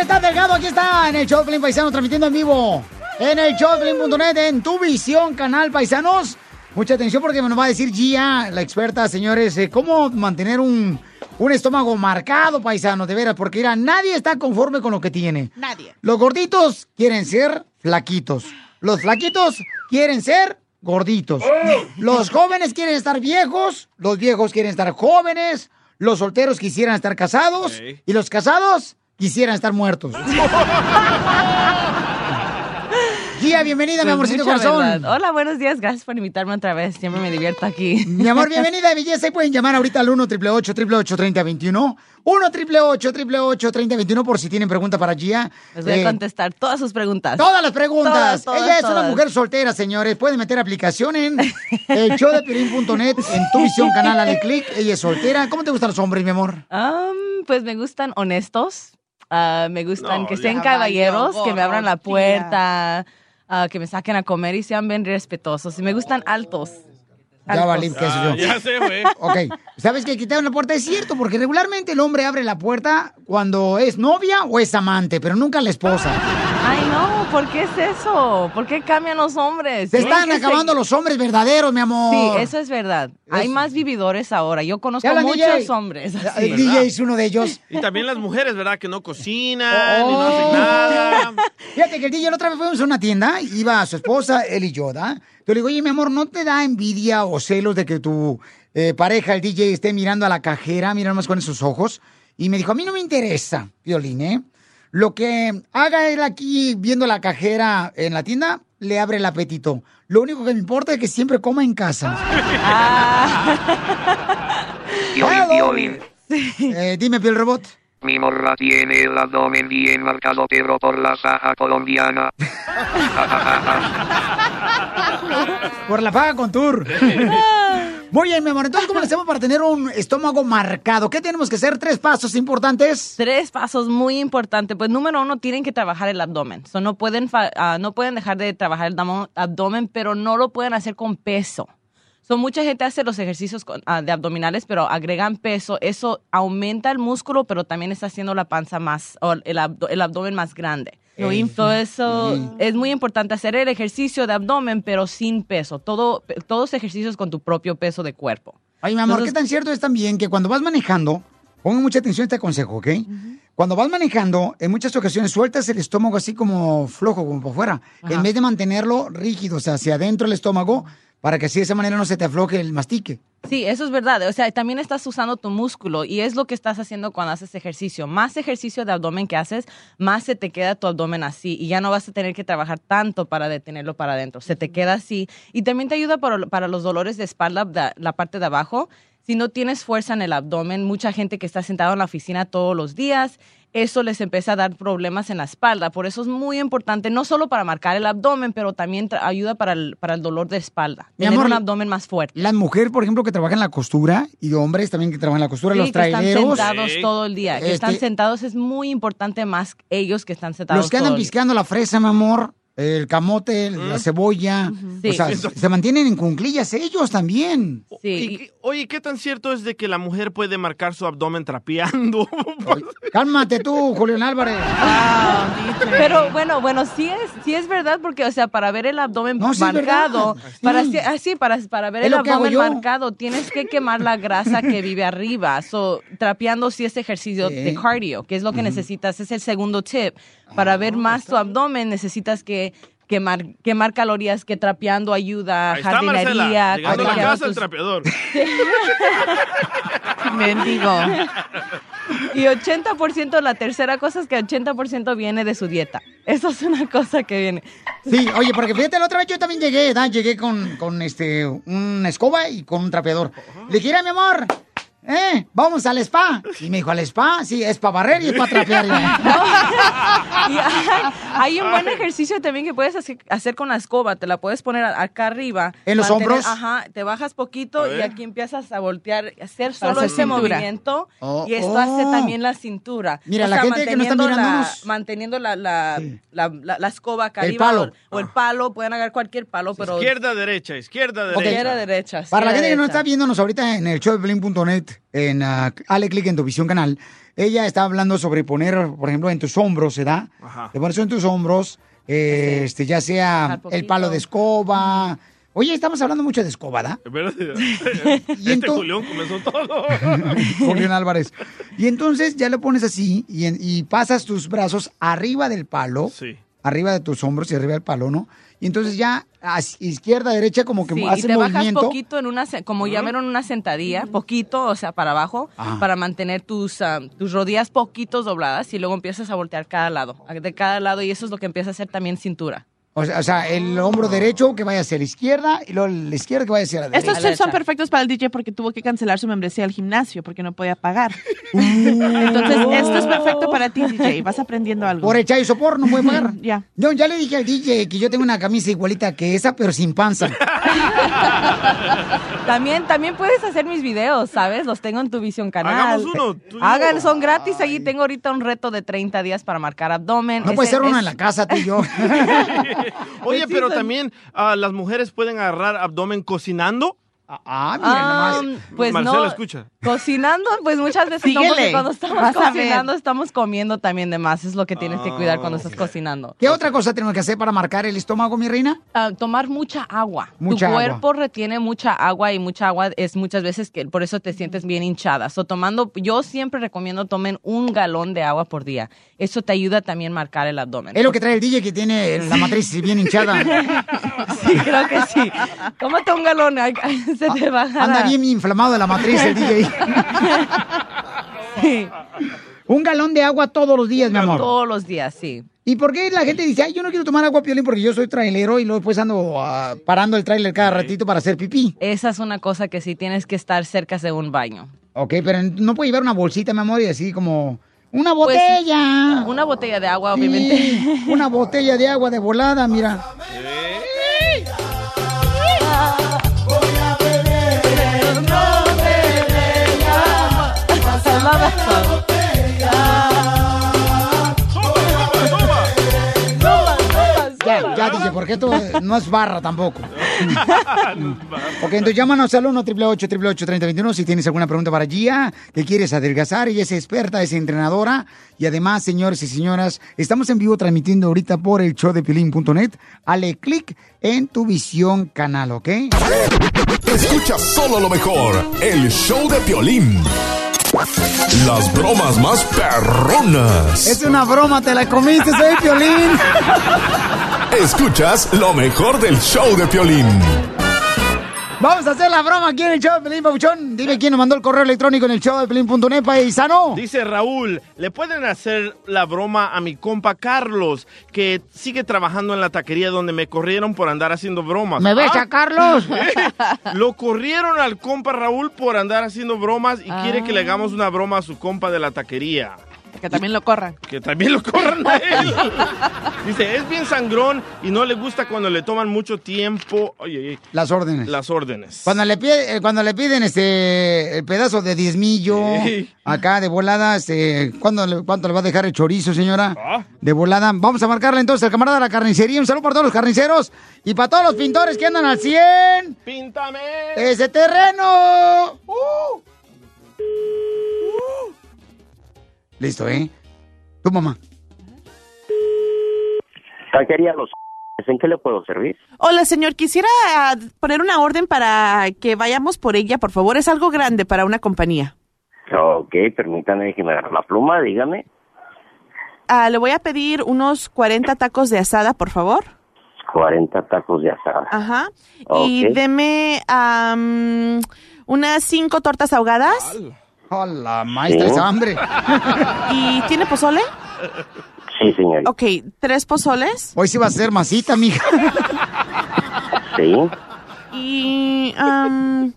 está delgado? Aquí está en el Pelín Paisano transmitiendo en vivo. En el Pelín.net, en tu visión, canal Paisanos. Mucha atención porque me nos va a decir Gia, la experta, señores, eh, cómo mantener un, un estómago marcado, paisano, de veras, porque mira, nadie está conforme con lo que tiene. Nadie. Los gorditos quieren ser flaquitos. Los flaquitos quieren ser gorditos. Los jóvenes quieren estar viejos. Los viejos quieren estar jóvenes. Los solteros quisieran estar casados. Y los casados quisieran estar muertos. Gia, bienvenida, mi Pues amorcito corazón. verdad. Hola, buenos días. Gracias por invitarme otra vez. Siempre me divierto aquí. Mi amor, bienvenida, belleza. Y pueden llamar ahorita al 1 888 3021 1 888 3021 por si tienen pregunta para Gia. Les voy a Eh, contestar todas sus preguntas. Todas las preguntas. Todas, todas, Ella es una mujer soltera, señores. Pueden meter aplicación en el showdepiolín.net, en tu visión canal, dale click. Ella es soltera. ¿Cómo te gustan los hombres, mi amor? Um, pues me gustan honestos. Ah, me gustan No, que sean caballeros, que me abran la puerta, ah, que me saquen a comer y sean bien respetuosos. Y me gustan altos. Ya valí, ¿qué soy yo? Ah, ya sé, güey. Ok, ¿sabes que quitaron la puerta? Es cierto, porque regularmente el hombre abre la puerta cuando es novia o es amante, pero nunca la esposa. Ay, no, ¿por qué es eso? ¿Por qué cambian los hombres? Se están acabando los hombres verdaderos, mi amor. Sí, eso es verdad. Hay más vividores ahora. Yo conozco ¿Ya hablan, muchos DJ? hombres. El DJ es uno de ellos. Y también las mujeres, ¿verdad? Que no cocinan, y no Oh. hacen nada. Fíjate que el DJ la otra vez fuimos a una tienda, iba su esposa, él y yo, ¿da? Yo le digo, oye, mi amor, ¿no te da envidia o celos de que tu eh, pareja, el DJ, esté mirando a la cajera, mira más con esos ojos? Y me dijo, a mí no me interesa, Violín, ¿eh? Lo que haga él aquí viendo la cajera en la tienda, le abre el apetito. Lo único que me importa es que siempre coma en casa. Violín. Eh, dime, Piel Robot. Mi morra tiene el abdomen bien marcado, pero por la saja colombiana. Por la paga con tour. Muy bien, mi amor. Entonces, ¿cómo le hacemos para tener un estómago marcado? ¿Qué tenemos que hacer? Tres pasos importantes. Tres pasos muy importantes. Pues número uno, tienen que trabajar el abdomen. So, no, pueden ah, no pueden dejar de trabajar el abdomen, pero no lo pueden hacer con peso. So, mucha gente hace los ejercicios con- ah, de abdominales, pero agregan peso. Eso aumenta el músculo, pero también está haciendo la panza más, o el, abdo- el abdomen más grande. Lo. Todo eso es muy importante hacer el ejercicio de abdomen, pero sin peso. Todo, todos ejercicios con tu propio peso de cuerpo. Ay, mi amor, Entonces- ¿qué tan cierto es también que cuando vas manejando, pongan mucha atención a este consejo, ¿ok? Cuando vas manejando, en muchas ocasiones sueltas el estómago así como flojo, como por fuera, en vez de mantenerlo rígido, o sea, hacia adentro el estómago, para que así de esa manera no se te afloje el mastique. Sí, eso es verdad. O sea, también estás usando tu músculo y es lo que estás haciendo cuando haces ejercicio. Más ejercicio de abdomen que haces, más se te queda tu abdomen así y ya no vas a tener que trabajar tanto para detenerlo para adentro. Se te queda así y también te ayuda para, para los dolores de espalda, da- la parte de abajo. Si no tienes fuerza en el abdomen, mucha gente que está sentada en la oficina todos los días, eso les empieza a dar problemas en la espalda. Por eso es muy importante, no solo para marcar el abdomen, pero también ayuda para el, para el dolor de espalda. Mi Tener amor, un abdomen más fuerte. Las mujeres, por ejemplo, que trabajan en la costura, y hombres también que trabajan en la costura, Sí, los que están traileros. sentados todo el día. Que están Este, sentados es muy importante más ellos que están sentados Los que andan todo el día. piscando la fresa, mi amor, el camote, la cebolla, Sí. o sea, Sí. se mantienen en cunclillas ellos también. Qué- oye, ¿qué tan cierto es de que la mujer puede marcar su abdomen trapeando? Cálmate tú, Julián Álvarez. Pero bueno, bueno, sí es, sí es verdad porque, o sea, para ver el abdomen No, sí marcado, para, Sí. así- así, para, para ver Es el abdomen marcado, tienes que quemar la grasa que vive arriba. So, trapeando sí es ejercicio de cardio, que es lo que necesitas, es el segundo tip. Para ver Ah, más tu abdomen necesitas que quemar, quemar calorías, que trapeando ayuda, Ahí está Marcela, jardinería. llegando a la casa el trapeador. Mendigo. Y 80%, la tercera cosa es que 80% viene de su dieta. Eso es una cosa que viene. Sí, oye, porque fíjate, la otra vez yo también llegué, ¿verdad? Llegué con, con este, una escoba y con un trapeador. Le dije, "Mira, mi amor, ¿eh? Vamos al spa. Y me dijo, ¿al spa? Sí, es para barrer y es para trapear. Y hay, hay un buen ejercicio también que puedes hacer, hacer con la escoba. Te la puedes poner acá arriba. ¿En los hombros? Ajá, te bajas poquito y aquí empiezas a voltear, hacer solo hacer ese cintura. movimiento. Oh, y esto oh. hace también la cintura. Mira, la gente que no está manteniendo la- mirándonos. Manteniendo la, la, la, la- la escoba acá El arriba. palo. O, o el palo, pueden agarrar cualquier palo, pero... Izquierda, derecha, izquierda, derecha. Izquierda, derecha. Para la gente que no está viéndonos ahorita en el show de Blin.net, en uh, Ale Click en tu visión canal, ella está hablando sobre poner, por ejemplo, en tus hombros, ¿verdad? Ajá. Te pones en tus hombros, eh, este, ya sea el palo de escoba. Oye, estamos hablando mucho de escoba, ¿verdad? ¿Verdad? Este Julián comenzó todo. Julián Álvarez. Y entonces ya lo pones así y, en- y pasas tus brazos arriba del palo, Sí. arriba de tus hombros y arriba del palo, ¿no? Y entonces ya a izquierda, derecha, como que Sí, y hace te bajas movimiento. poquito en una, como ya vieron una sentadilla, poquito, o sea, para abajo, Ajá. para mantener tus, ah, tus rodillas poquitos dobladas y luego empiezas a voltear cada lado, de cada lado y eso es lo que empieza a hacer también cintura. O sea, o sea, el hombro derecho que vaya hacia la izquierda y luego la izquierda que vaya hacia la derecha. Estos tips son perfectos para el DJ porque tuvo que cancelar su membresía al gimnasio porque no podía pagar. Uh. Entonces, esto es perfecto para ti, DJ. Vas aprendiendo algo. Por echar y sopor no puede pagar. Ya. Yo ya le dije al DJ que yo tengo una camisa igualita que esa, pero sin panza. También, también puedes hacer mis videos, ¿sabes? Los tengo en tu Visión Canal. Hagamos uno, tú. Hagan, son gratis. Allí tengo ahorita un reto de 30 días para marcar abdomen. No puede Ese ser uno es- en la casa, tú y yo. Oye, pero también ah, las mujeres pueden agarrar abdomen cocinando. Ah, mira nomás. Um, pues Marcela no, escucha. cocinando, pues muchas veces no, porque cuando estamos cocinando estamos comiendo también de más, es lo que tienes que cuidar cuando estás cocinando. ¿Qué otra cosa tenemos que hacer para marcar el estómago, mi reina? Ah, tomar mucha agua. Mucha tu agua. cuerpo retiene mucha agua y mucha agua es muchas veces que por eso te sientes bien hinchada. So, tomando, yo siempre recomiendo tomen un galón de agua por día. Eso te ayuda también a marcar el abdomen. Es lo que trae el DJ que tiene la matriz bien hinchada. Sí, creo que sí. Tómate un galón, se te bajará. Anda bien inflamado de la matriz el DJ. Un galón de agua todos los días, mi amor. Todos los días, sí. ¿Y por qué la gente dice, ay, yo no quiero tomar agua piolín porque yo soy trailero y luego después ando ah, parando el trailer cada ratito para hacer pipí? Esa es una cosa que sí tienes que estar cerca de un baño. Ok, pero no puede llevar una bolsita, mi amor, y así como... ¡Una Pues, botella! una botella de agua, Sí, obviamente. una botella de agua de volada, mira. Ya, ya dije, porque esto no es barra tampoco. ok, entonces llámanos al 1 888 3021 si tienes alguna pregunta para Gia, que quieres adelgazar. Ella es experta, es entrenadora. Y además, señores y señoras, estamos en vivo transmitiendo ahorita por el show de Piolín.net. Hale clic en tu visión canal, ¿ok? Escucha solo lo mejor, el show de Piolín. Las bromas más perronas. Es una broma, te la comiste, soy Piolín. Escuchas lo mejor del show de Piolín. Vamos a hacer la broma aquí en el show de Pelín Pabuchón. Dime quién nos mandó el correo electrónico en el show de Pelín.net, paisano. Dice Raúl, ¿le pueden hacer la broma a mi compa Carlos, que sigue trabajando en la taquería donde me corrieron por andar haciendo bromas? ¿Me ves Ah, a Carlos? Lo corrieron al compa Raúl por andar haciendo bromas y quiere que le hagamos una broma a su compa de la taquería. Que también lo corran. Que también lo corran a él. Dice, es bien sangrón y no le gusta cuando le toman mucho tiempo. Oye, oye, Las órdenes. las órdenes. Cuando le, pide- eh, cuando le piden este el pedazo de diezmillo Sí. acá de volada, este, ¿cuándo le- ¿cuánto le va a dejar el chorizo, señora? Ah. De volada. Vamos a marcarle entonces al camarada de la carnicería. Un saludo para todos los carniceros y para todos los pintores que andan al 100. ¡Píntame! ¡Ese terreno! ¡Uh! Listo, ¿eh? Tu mamá. Taquería Los ¿En qué le puedo servir? Hola, señor. Quisiera ah, poner una orden para que vayamos por ella, por favor. Es algo grande para una compañía. Ok, permítame, déjeme agarrar la pluma, dígame. Ah, le voy a pedir unos 40 tacos de asada, por favor. 40 tacos de asada. Ajá. Y deme unas cinco tortas ahogadas. Hola, maestra, Sí. esa hambre. ¿Y tiene pozole? Sí, señorita. Ok, tres pozoles. Hoy sí va a ser masita, mija. Sí. Y am,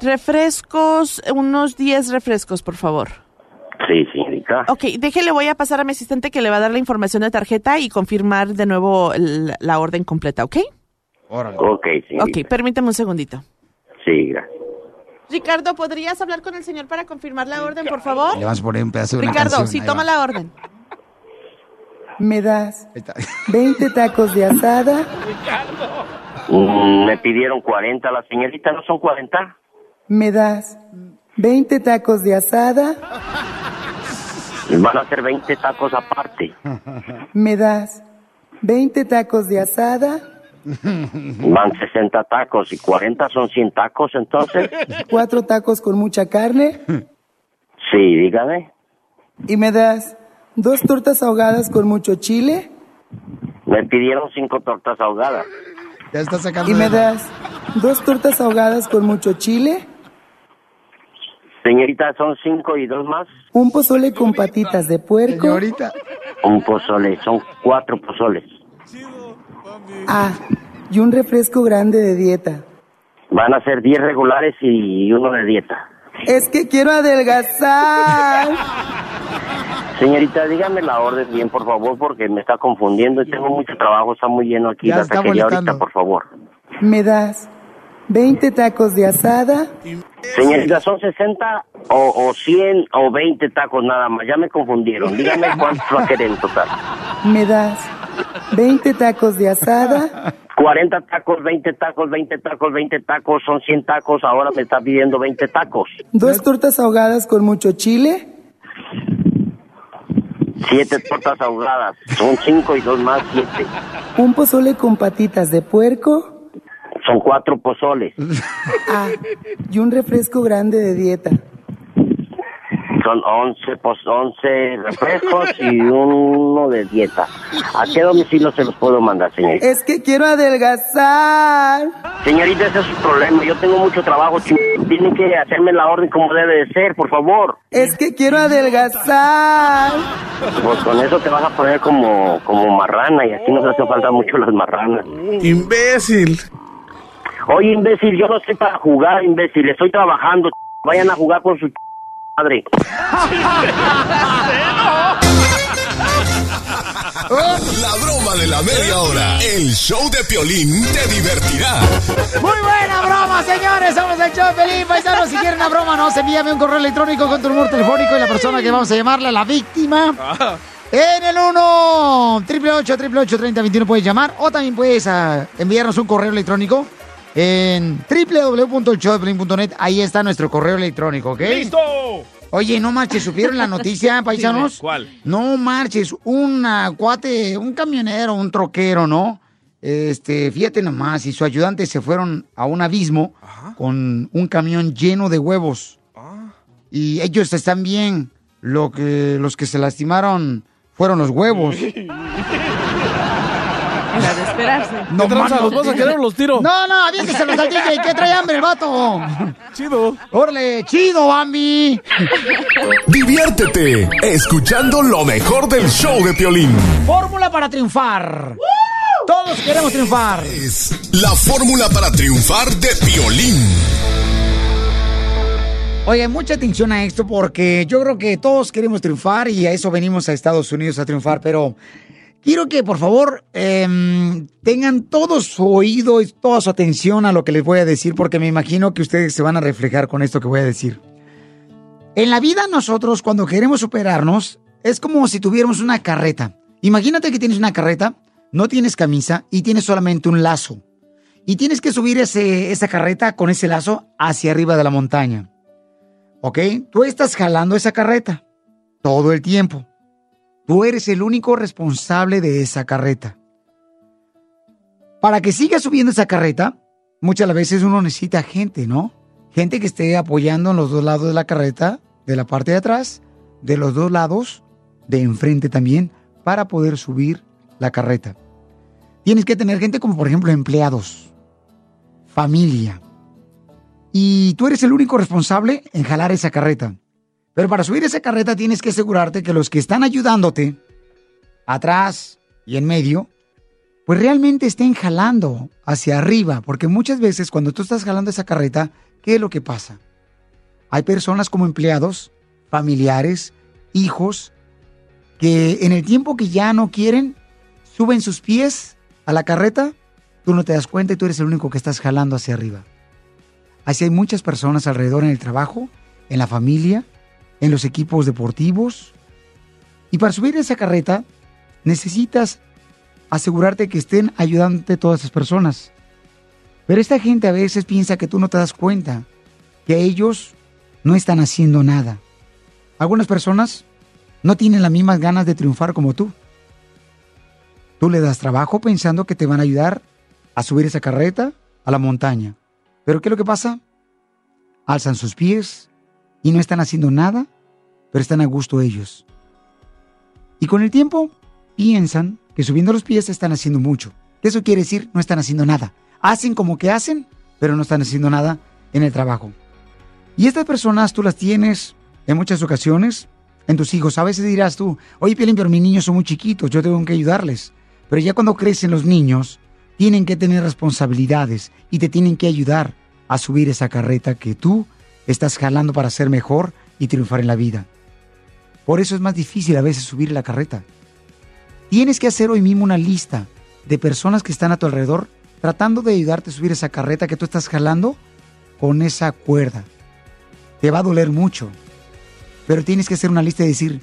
refrescos, unos 10 refrescos, por favor. Sí, señorita. Ok, déjele, voy a pasar a mi asistente que le va a dar la información de tarjeta y confirmar de nuevo el- la orden completa, ¿ok? Ok, señorita. Ok, permítame un segundito. Sí, gracias. Ricardo, ¿podrías hablar con el señor para confirmar la orden, por favor? Le vas a poner un pedazo de una Ricardo, canción, sí, ahí toma va. la orden. ¿Me das 20 tacos de asada? Mm, me pidieron 40, la señorita, ¿no son 40? ¿Me das 20 tacos de asada? Van a ser 20 tacos aparte. ¿Me das 20 tacos de asada? Van 60 tacos y 40 son 100 tacos, entonces. ¿Cuatro tacos con mucha carne? Sí, dígame. ¿Y me das dos tortas ahogadas con mucho chile? Me pidieron 5 tortas ahogadas. Ya está sacando. ¿Y me das dos tortas ahogadas con mucho chile? Señorita, son 5 y dos más. ¿Un pozole con patitas de puerco? Señorita. Un pozole, son 4 pozoles. Ah, y un refresco grande de dieta. Van a ser 10 regulares y uno de dieta. Es que quiero adelgazar. Señorita, dígame la orden bien, por favor, porque me está confundiendo y tengo mucho trabajo, está muy lleno aquí Ya la está taquería ahorita, por favor. ¿Me das 20 tacos de asada? Señorita, ¿son 60 o, o 100 o 20 tacos nada más? Ya me confundieron. Dígame cuántos va a querer en total. ¿Me das 20 tacos de asada? 40 tacos, 20 tacos, 20 tacos, 20 tacos, son 100 tacos, ahora me está pidiendo 20 tacos. ¿Dos tortas ahogadas con mucho chile? Siete tortas ahogadas, son cinco y dos más, siete. ¿Un pozole con patitas de puerco? Son cuatro pozoles. Ah, y un refresco grande de dieta. Son 11, pues 11 refrescos y uno de dieta. ¿A qué domicilio se los puedo mandar, señorita? Es que quiero adelgazar. Señorita, ese es su problema. Yo tengo mucho trabajo. Tienen que hacerme la orden como debe de ser, por favor. Es que quiero adelgazar. Pues con eso te vas a poner como, como marrana y aquí nos hace falta mucho las marranas. Imbécil. Oye, imbécil, yo no estoy para jugar, imbécil. Estoy trabajando. ch- Vayan a jugar con su madre. La broma de la media hora. El show de Piolín te divertirá. Muy buena broma, señores. Somos el show de Pelín, paisanos. Si quieren una broma, no se envíame un correo electrónico con tu número telefónico y la persona que vamos a llamarle, la víctima. En el 1 888 3021 puedes llamar o también puedes ah, enviarnos un correo electrónico en www.elshowdepelín.net. Ahí está nuestro correo electrónico, ¿ok? ¡Listo! Oye, no marches, ¿supieron la noticia, paisanos? ¿cuál? No marches, un ah, cuate, un camionero, un troquero, ¿no? Este, fíjate nomás, y su ayudante se fueron a un abismo con un camión lleno de huevos. Y ellos están bien. Lo que, los que se lastimaron fueron los huevos. Era de esperarse. ¿Qué tranza, los vas a querer o los tiro? No, no, aviénteselos al DJ, que trae hambre el vato. Chido. Órale, chido, Bambi. Diviértete escuchando lo mejor del show de Piolín. Fórmula para triunfar. Todos queremos triunfar. Es la fórmula para triunfar de Piolín. Oye, mucha atención a esto porque yo creo que todos queremos triunfar y a eso venimos a Estados Unidos a triunfar, pero quiero que por favor em, tengan todo su oído y toda su atención a lo que les voy a decir porque me imagino que ustedes se van a reflejar con esto que voy a decir. En la vida nosotros cuando queremos superarnos es como si tuviéramos una carreta. Imagínate que tienes una carreta, no tienes camisa y tienes solamente un lazo. Y tienes que subir ese, esa carreta con ese lazo hacia arriba de la montaña. ¿Ok? Tú estás jalando esa carreta todo el tiempo. Tú eres el único responsable de esa carreta. Para que siga subiendo esa carreta, muchas veces uno necesita gente, ¿no? Gente que esté apoyando en los dos lados de la carreta, de la parte de atrás, de los dos lados, de enfrente también, para poder subir la carreta. Tienes que tener gente como por ejemplo empleados, familia, y tú eres el único responsable en jalar esa carreta. Pero para subir esa carreta tienes que asegurarte que los que están ayudándote, atrás y en medio, pues realmente estén jalando hacia arriba. Porque muchas veces cuando tú estás jalando esa carreta, ¿qué es lo que pasa? Hay personas como empleados, familiares, hijos, que en el tiempo que ya no quieren, suben sus pies a la carreta, tú no te das cuenta y tú eres el único que estás jalando hacia arriba. Así hay muchas personas alrededor en el trabajo, en la familia, en los equipos deportivos. Y para subir esa carreta necesitas asegurarte que estén ayudándote todas esas personas. Pero esta gente a veces piensa que tú no te das cuenta, que ellos no están haciendo nada. Algunas personas no tienen las mismas ganas de triunfar como tú. Tú le das trabajo pensando que te van a ayudar a subir esa carreta a la montaña. Pero ¿qué es lo que pasa? Alzan sus pies y no están haciendo nada, pero están a gusto ellos. Y con el tiempo piensan que subiendo los pies están haciendo mucho. Eso quiere decir no están haciendo nada. Hacen como que hacen, pero no están haciendo nada en el trabajo. Y estas personas tú las tienes en muchas ocasiones en tus hijos. A veces dirás tú, oye, Pielín, pero mis niños son muy chiquitos, yo tengo que ayudarles. Pero ya cuando crecen los niños, tienen que tener responsabilidades y te tienen que ayudar a subir esa carreta que tú estás jalando para ser mejor y triunfar en la vida. Por eso es más difícil a veces subir la carreta. Tienes que hacer hoy mismo una lista de personas que están a tu alrededor tratando de ayudarte a subir esa carreta que tú estás jalando con esa cuerda. Te va a doler mucho, pero tienes que hacer una lista y decir,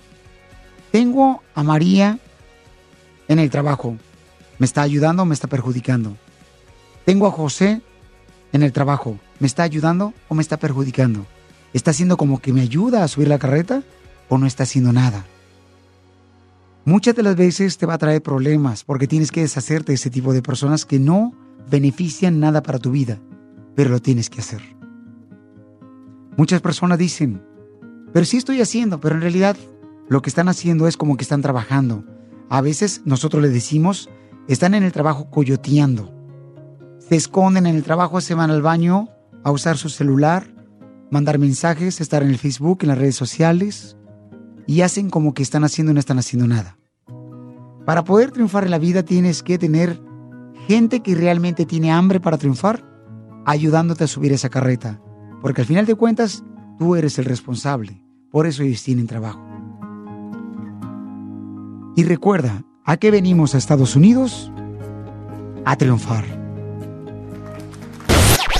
tengo a María en el trabajo, me está ayudando o me está perjudicando. Tengo a José en el trabajo. ¿Me está ayudando o me está perjudicando? ¿Está haciendo como que me ayuda a subir la carreta o no está haciendo nada? Muchas de las veces te va a traer problemas porque tienes que deshacerte de ese tipo de personas que no benefician nada para tu vida, pero lo tienes que hacer. Muchas personas dicen, pero sí estoy haciendo, pero en realidad lo que están haciendo es como que están trabajando. A veces nosotros le decimos, están en el trabajo coyoteando. Se esconden en el trabajo, se van al baño a usar su celular, mandar mensajes, estar en el Facebook, en las redes sociales, y hacen como que están haciendo y no están haciendo nada. Para poder triunfar en la vida tienes que tener gente que realmente tiene hambre para triunfar, ayudándote a subir esa carreta. Porque al final de cuentas, tú eres el responsable. Por eso ellos tienen trabajo. Y recuerda, ¿a qué venimos a Estados Unidos? A triunfar.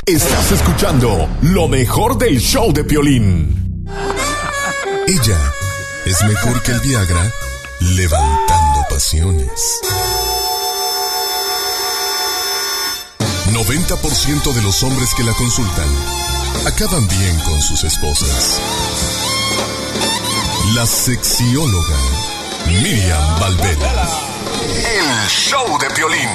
Estás escuchando lo mejor del show de Piolín. Ella es mejor que el Viagra, levantando pasiones. 90% de los hombres que la consultan acaban bien con sus esposas. La sexióloga Miriam Valvela. El show de Piolín.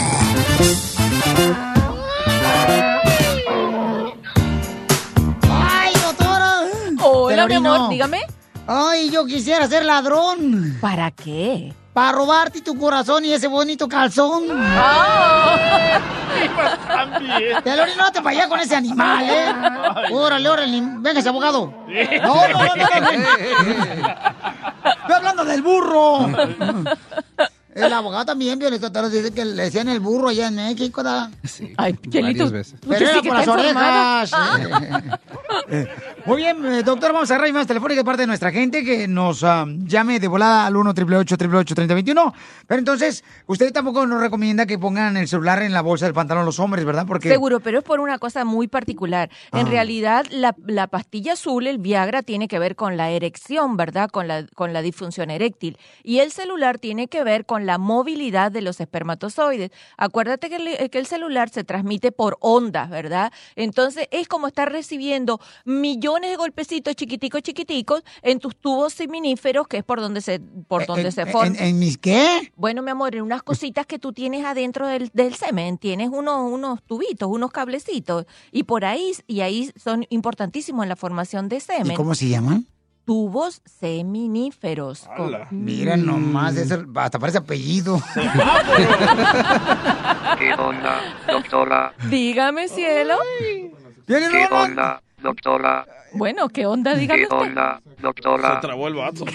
Amor, dígame. Ay, yo quisiera ser ladrón. ¿Para qué? Para robarte tu corazón y ese bonito calzón. Pelorino, no te vayas con ese animal, ¿eh? Órale, órale, véngase, abogado. No, no, no, no, no. Estoy hablando del burro. El abogado también, Violeta, dice que le decían el burro allá en México, ¿da? Ay, Varias veces. Pero era sí que por las orejas. Eh, Muy bien, eh, doctor, vamos a agarrar más telefónica de parte de nuestra gente que nos ah, llame de volada al 1 888 3021 Pero entonces, usted tampoco nos recomienda que pongan el celular en la bolsa del pantalón los hombres, ¿verdad? Porque Seguro, pero es por una cosa muy particular. En Ah. realidad, la, la pastilla azul, el Viagra, tiene que ver con la erección, ¿verdad? Con la, con la disfunción eréctil. Y el celular tiene que ver con la movilidad de los espermatozoides. Acuérdate que el, que el celular se transmite por ondas, ¿verdad? Entonces, es como estar recibiendo millones de golpecitos chiquiticos, chiquiticos en tus tubos seminíferos, que es por donde se, por donde en, se en- forman. en mis qué? Bueno, mi amor, en unas cositas que tú tienes adentro del, del semen, tienes unos, unos tubitos, unos cablecitos, y por ahí, y ahí son importantísimos en la formación de ¿Y semen. cómo se llaman? Tubos seminíferos. Con- Mira nomás, ese hasta parece apellido. ¿Qué onda, doctora? Dígame, cielo. ¿Qué onda, doctora? Bueno, ¿qué onda? Dígame ¿Qué usted. onda, doctora? Se trabó el vato.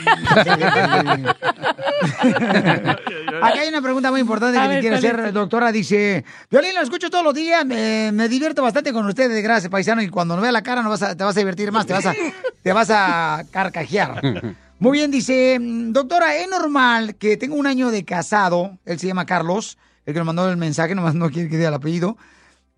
Acá hay una pregunta muy importante A que le ver, quiere ¿cuál hacer es? doctora. Dice, Violín, lo escucho todos los días, me, me divierto bastante con ustedes, gracias, paisano, y cuando no vea la cara no vas a- te vas a divertir más, te vas a, te vas a carcajear. Muy bien, dice, doctora, ¿es normal que tengo un año de casado? Él se llama Carlos, el que nos mandó el mensaje, nomás no quiere que diga el apellido.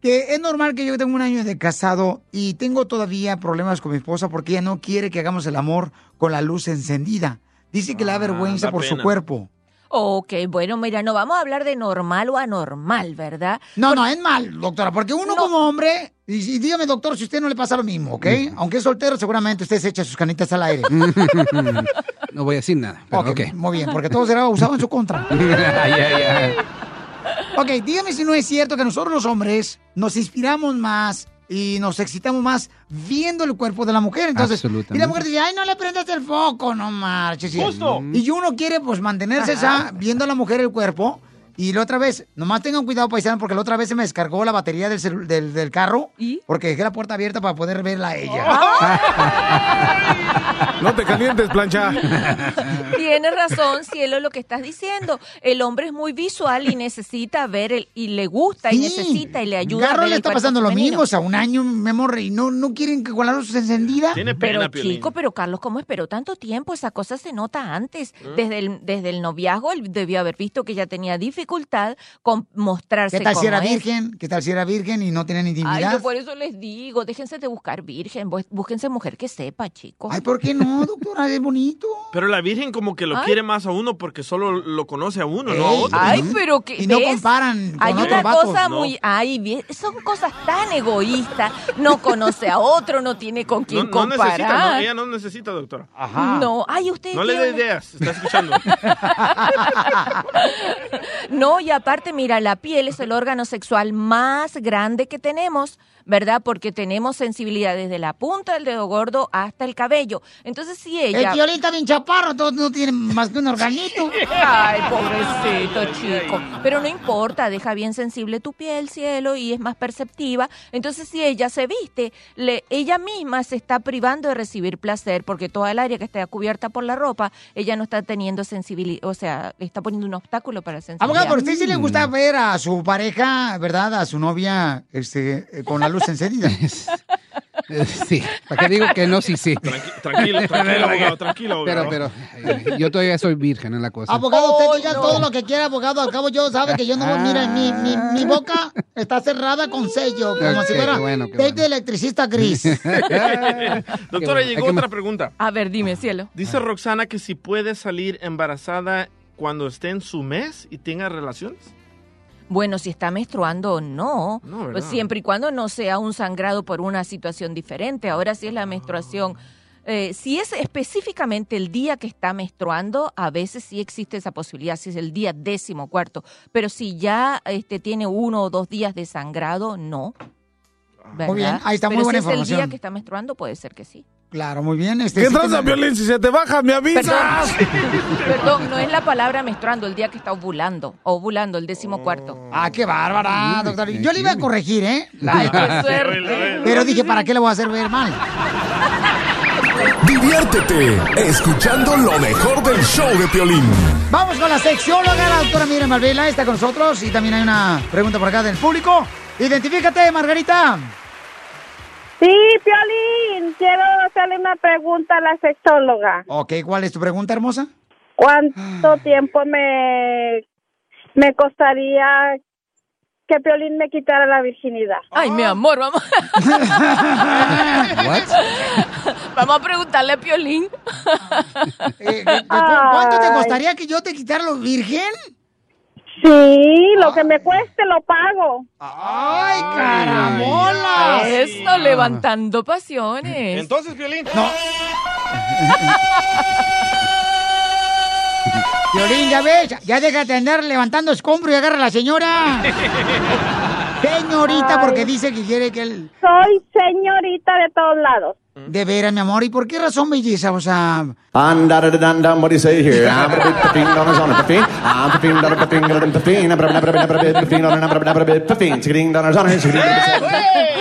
Que es normal que yo tenga un año de casado y tengo todavía problemas con mi esposa porque ella no quiere que hagamos el amor con la luz encendida. Dice que le da vergüenza da por su cuerpo. Ok, bueno, mira, no vamos a hablar de normal o anormal, ¿verdad? No, no, es mal, doctora, porque uno como hombre, y, y dígame, doctor, si usted no le pasa lo mismo, ¿ok? Aunque es soltero, seguramente usted se echa sus canitas al aire. No voy a decir nada, pero Ok, ok. Muy bien, porque todo será usado en su contra. Ya, ya. Ok, dígame si no es cierto que nosotros los hombres nos inspiramos más y nos excitamos más viendo el cuerpo de la mujer. Entonces, y la mujer dice, ay, no le prendas el foco, no marches. Y- Justo. Y uno quiere, pues, mantenerse esa, viendo a la mujer el cuerpo. Y la otra vez, nomás tengan cuidado, paisano, porque la otra vez se me descargó la batería del, del, del carro. Porque dejé la puerta abierta para poder verla a ella. No te calientes, plancha. Tienes razón, cielo, lo que estás diciendo. El hombre es muy visual y necesita ver el, y le gusta y necesita y le ayuda. a Garro ver le está pasando lo femenino. mismo, o sea, un año, me morre, y no, no quieren que con la luz encendida. Pero chico, pero Carlos, ¿cómo esperó tanto tiempo? Esa cosa se nota antes. Desde, el, desde el noviazgo, él debió haber visto que ella tenía dificultades dificultad con mostrarse ¿Qué tal si era es. virgen? ¿Qué tal si era virgen y no tenían Ay, intimidad? yo por eso les digo, déjense de buscar virgen, bú- búsquense mujer que sepa, chicos. Ay, ¿por qué no, doctora? Es bonito. Pero la Virgen como que lo Ay. quiere más a uno porque solo lo conoce a uno, no a otro. Ay, pero que Y no ¿ves? comparan con Hay otros una vatos. cosa No. muy, ay, son cosas tan egoístas. No conoce a otro, no tiene con No, quién no necesita, no, comparar. ella no necesita, doctora. No, ay, usted No le dé ideas, está escuchando. No, y aparte, mira, la piel es el órgano sexual más grande que tenemos, ¿verdad? Porque tenemos sensibilidad desde la punta del dedo gordo hasta el cabello. Entonces, si ella... El violín está bien chaparro, entonces no tiene más que un organito. Ay, pobrecito chico. Pero no importa, deja bien sensible tu piel, cielo, y es más perceptiva. Entonces, si ella se viste, le, ella misma se está privando de recibir placer, porque toda el área que está cubierta por la ropa, ella no está teniendo sensibilidad, o sea, está poniendo un obstáculo para la sensibilidad. Abogado, ¿por usted sí le gusta ver a su pareja, verdad? A su novia este, eh, con la luz encendida. Eh, Sí, ¿para qué digo que no? Sí, sí. Tranquilo, tranquilo, abogado, tranquilo, Pero, abogado. pero, eh, yo todavía soy virgen en la cosa. Abogado, usted diga todo lo que quiera, abogado. Al cabo, yo sabe que yo no. Mira, mi, mi, mi boca está cerrada con sello, como si fuera qué bueno, de electricista gris. Doctora, Hay llegó otra pregunta. A ver, dime, cielo. Dice Roxana que si puede salir embarazada cuando esté en su mes y tenga relaciones. Bueno, si está menstruando o no, pues siempre y cuando no sea un sangrado por una situación diferente. Ahora si es la menstruación, eh, si es específicamente el día que está menstruando, a veces sí existe esa posibilidad, si es el día décimo cuarto. Pero si ya este, tiene uno o dos días de sangrado, no. Muy bien, ahí está muy Pero buena si es el día que está menstruando, puede ser que sí. Claro, muy bien. Este, ¿Qué sí tranza, Piolín? Si se te baja, me avisas. Perdón, no es la palabra menstruando, el día que está ovulando, ovulando, el décimo cuarto. Ah, qué bárbara, doctor. Yo le iba a corregir, ¿eh? Ay, qué suerte. Pero dije, ¿para qué le voy a hacer ver mal? Diviértete escuchando lo mejor del show de Piolín. Vamos con la sexióloga, la doctora Miriam Malvela, está con nosotros. Y también hay una pregunta por acá del público. Identifícate, Margarita. Sí, Piolín, quiero hacerle una pregunta a la sexóloga. Ok, ¿cuál es tu pregunta, hermosa? ¿Cuánto tiempo me, me costaría que Piolín me quitara la virginidad? Ay, mi amor, vamos. vamos a preguntarle a Piolín. Eh, ¿cu- ¿Cuánto te costaría que yo te quitara los virgen? Sí, lo que me cueste lo pago. ¡Ay, caramola! Eso, levantando pasiones. Entonces, Piolín. No. Violín, ya ves, ya déjate de andar levantando escombro y agarra a la señora. Señorita, porque dice que quiere que él... Soy señorita de todos lados. De veras, mi amor, ¿y por qué razón, belleza? O sea... What do you say here?